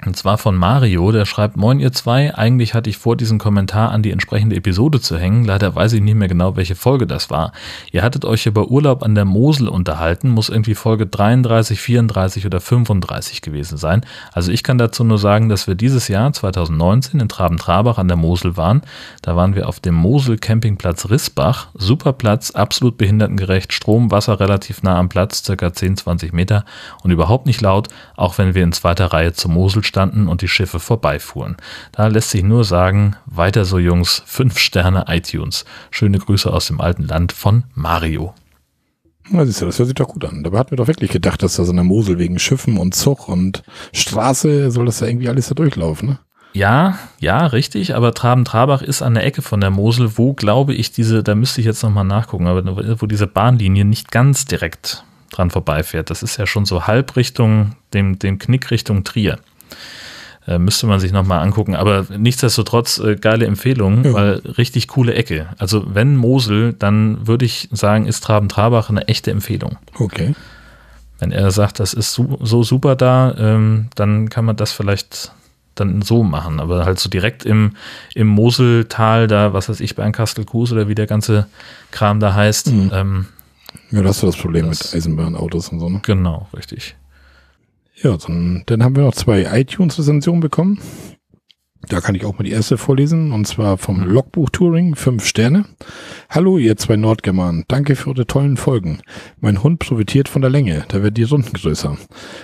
und zwar von Mario, der schreibt, Moin ihr zwei, eigentlich hatte ich vor, diesen Kommentar an die entsprechende Episode zu hängen. Leider weiß ich nicht mehr genau, welche Folge das war. Ihr hattet euch über Urlaub an der Mosel unterhalten, muss irgendwie Folge 33, 34 oder 35 gewesen sein. Also ich kann dazu nur sagen, dass wir dieses Jahr, 2019, in Traben-Trabach an der Mosel waren. Da waren wir auf dem Mosel Campingplatz Rissbach. Super Platz, absolut behindertengerecht, Strom, Wasser relativ nah am Platz, circa 10, 20 Meter und überhaupt nicht laut, auch wenn wir in zweiter Reihe zur Mosel standen und die Schiffe vorbeifuhren. Da lässt sich nur sagen, weiter so Jungs, fünf Sterne iTunes. Schöne Grüße aus dem alten Land von Mario. Ja, siehst du, das hört sich doch gut an. Dabei hatten wir doch wirklich gedacht, dass da so eine Mosel wegen Schiffen und Zug und Straße soll das ja irgendwie alles da durchlaufen, ne? Ja, ja, richtig, aber Traben-Trabach ist an der Ecke von der Mosel, wo glaube ich diese, da müsste ich jetzt nochmal nachgucken, aber wo diese Bahnlinie nicht ganz direkt dran vorbeifährt. Das ist ja schon so halb Richtung, dem, dem Knick Richtung Trier. Äh, müsste man sich nochmal angucken. Aber nichtsdestotrotz äh, geile Empfehlung, ja. weil richtig coole Ecke. Also wenn Mosel, dann würde ich sagen, ist Traben-Trabach eine echte Empfehlung. Okay. Wenn er sagt, das ist so, so super da, ähm, dann kann man das vielleicht dann so machen. Aber halt so direkt im, im Moseltal, da, was weiß ich, bei Kastelkues oder wie der ganze Kram da heißt. Mhm. Ähm, ja, da hast du das Problem das, mit Eisenbahnautos und so, ne? Genau, richtig. Ja, dann, dann haben wir noch zwei iTunes-Rezensionen bekommen. Da kann ich auch mal die erste vorlesen, und zwar vom Mhm. Logbuch Touring, fünf Sterne. Hallo, ihr zwei Nordgermanen. Danke für eure tollen Folgen. Mein Hund profitiert von der Länge, da werden die Runden größer.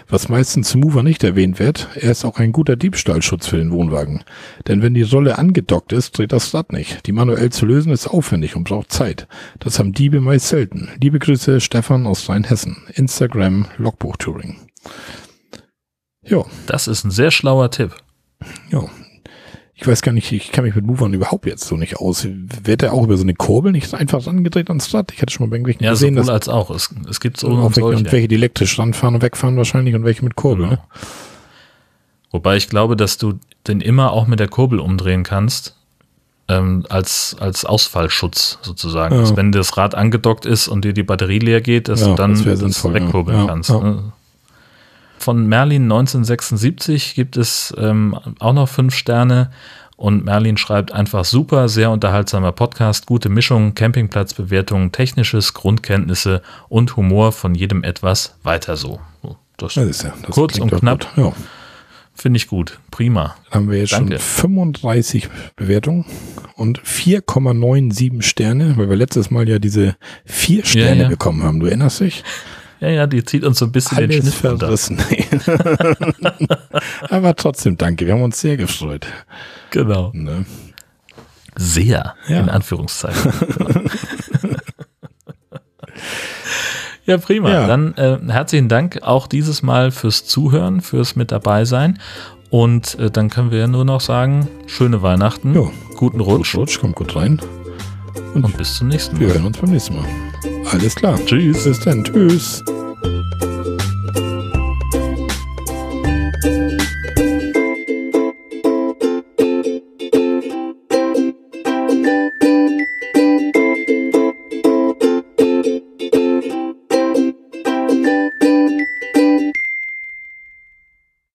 Was meistens zum Mover nicht erwähnt wird, er ist auch ein guter Diebstahlschutz für den Wohnwagen. Denn wenn die Rolle angedockt ist, dreht das Rad nicht. Die manuell zu lösen ist aufwendig und braucht Zeit. Das haben Diebe meist selten. Liebe Grüße, Stefan aus Rheinhessen. Instagram Logbuch Touring. Ja, Das ist ein sehr schlauer Tipp. ja. Ich weiß gar nicht, ich kann mich mit Movern überhaupt jetzt so nicht aus. Wird der auch über so eine Kurbel nicht einfach angedreht ans Rad? Ich hatte schon mal bei irgendwelchen Ja, gesehen, sowohl dass als auch. Es, es gibt so und welche, und welche, die elektrisch ranfahren und wegfahren wahrscheinlich und welche mit Kurbel. Genau. Ne? Wobei ich glaube, dass du den immer auch mit der Kurbel umdrehen kannst, ähm, als, als Ausfallschutz sozusagen. Ja. Dass wenn das Rad angedockt ist und dir die Batterie leer geht, dass Ja, du dann das das, sinnvoll, ja. wegkurbeln Ja, kannst. ja. Ne? Von Merlin 1976 gibt es ähm, auch noch fünf Sterne. Und Merlin schreibt einfach super, sehr unterhaltsamer Podcast, gute Mischung, Campingplatzbewertungen, technisches, Grundkenntnisse und Humor von jedem etwas weiter so. So, Das Das ist ja, das Kurz und knapp. Ja, finde ich gut. Prima. dann haben wir jetzt Danke. schon 35 Bewertungen und 4,97 Sterne, weil wir letztes Mal ja diese vier Sterne ja. bekommen haben. Du erinnerst dich? Ja, ja, die zieht uns so ein bisschen den Alles Schnitt runter. verrissen. Aber trotzdem danke, wir haben uns sehr gefreut. Genau. Ne? Sehr, Ja. in Anführungszeichen. ja, prima. Ja. Dann äh, herzlichen Dank auch dieses Mal fürs Zuhören, fürs mit dabei sein. Und äh, dann können wir ja nur noch sagen, schöne Weihnachten, Ja. guten Rutsch Rutsch, kommt gut rein. Und, und bis zum nächsten Mal. Wir hören uns beim nächsten Mal. Alles klar. Tschüss. Bis dann. Tschüss.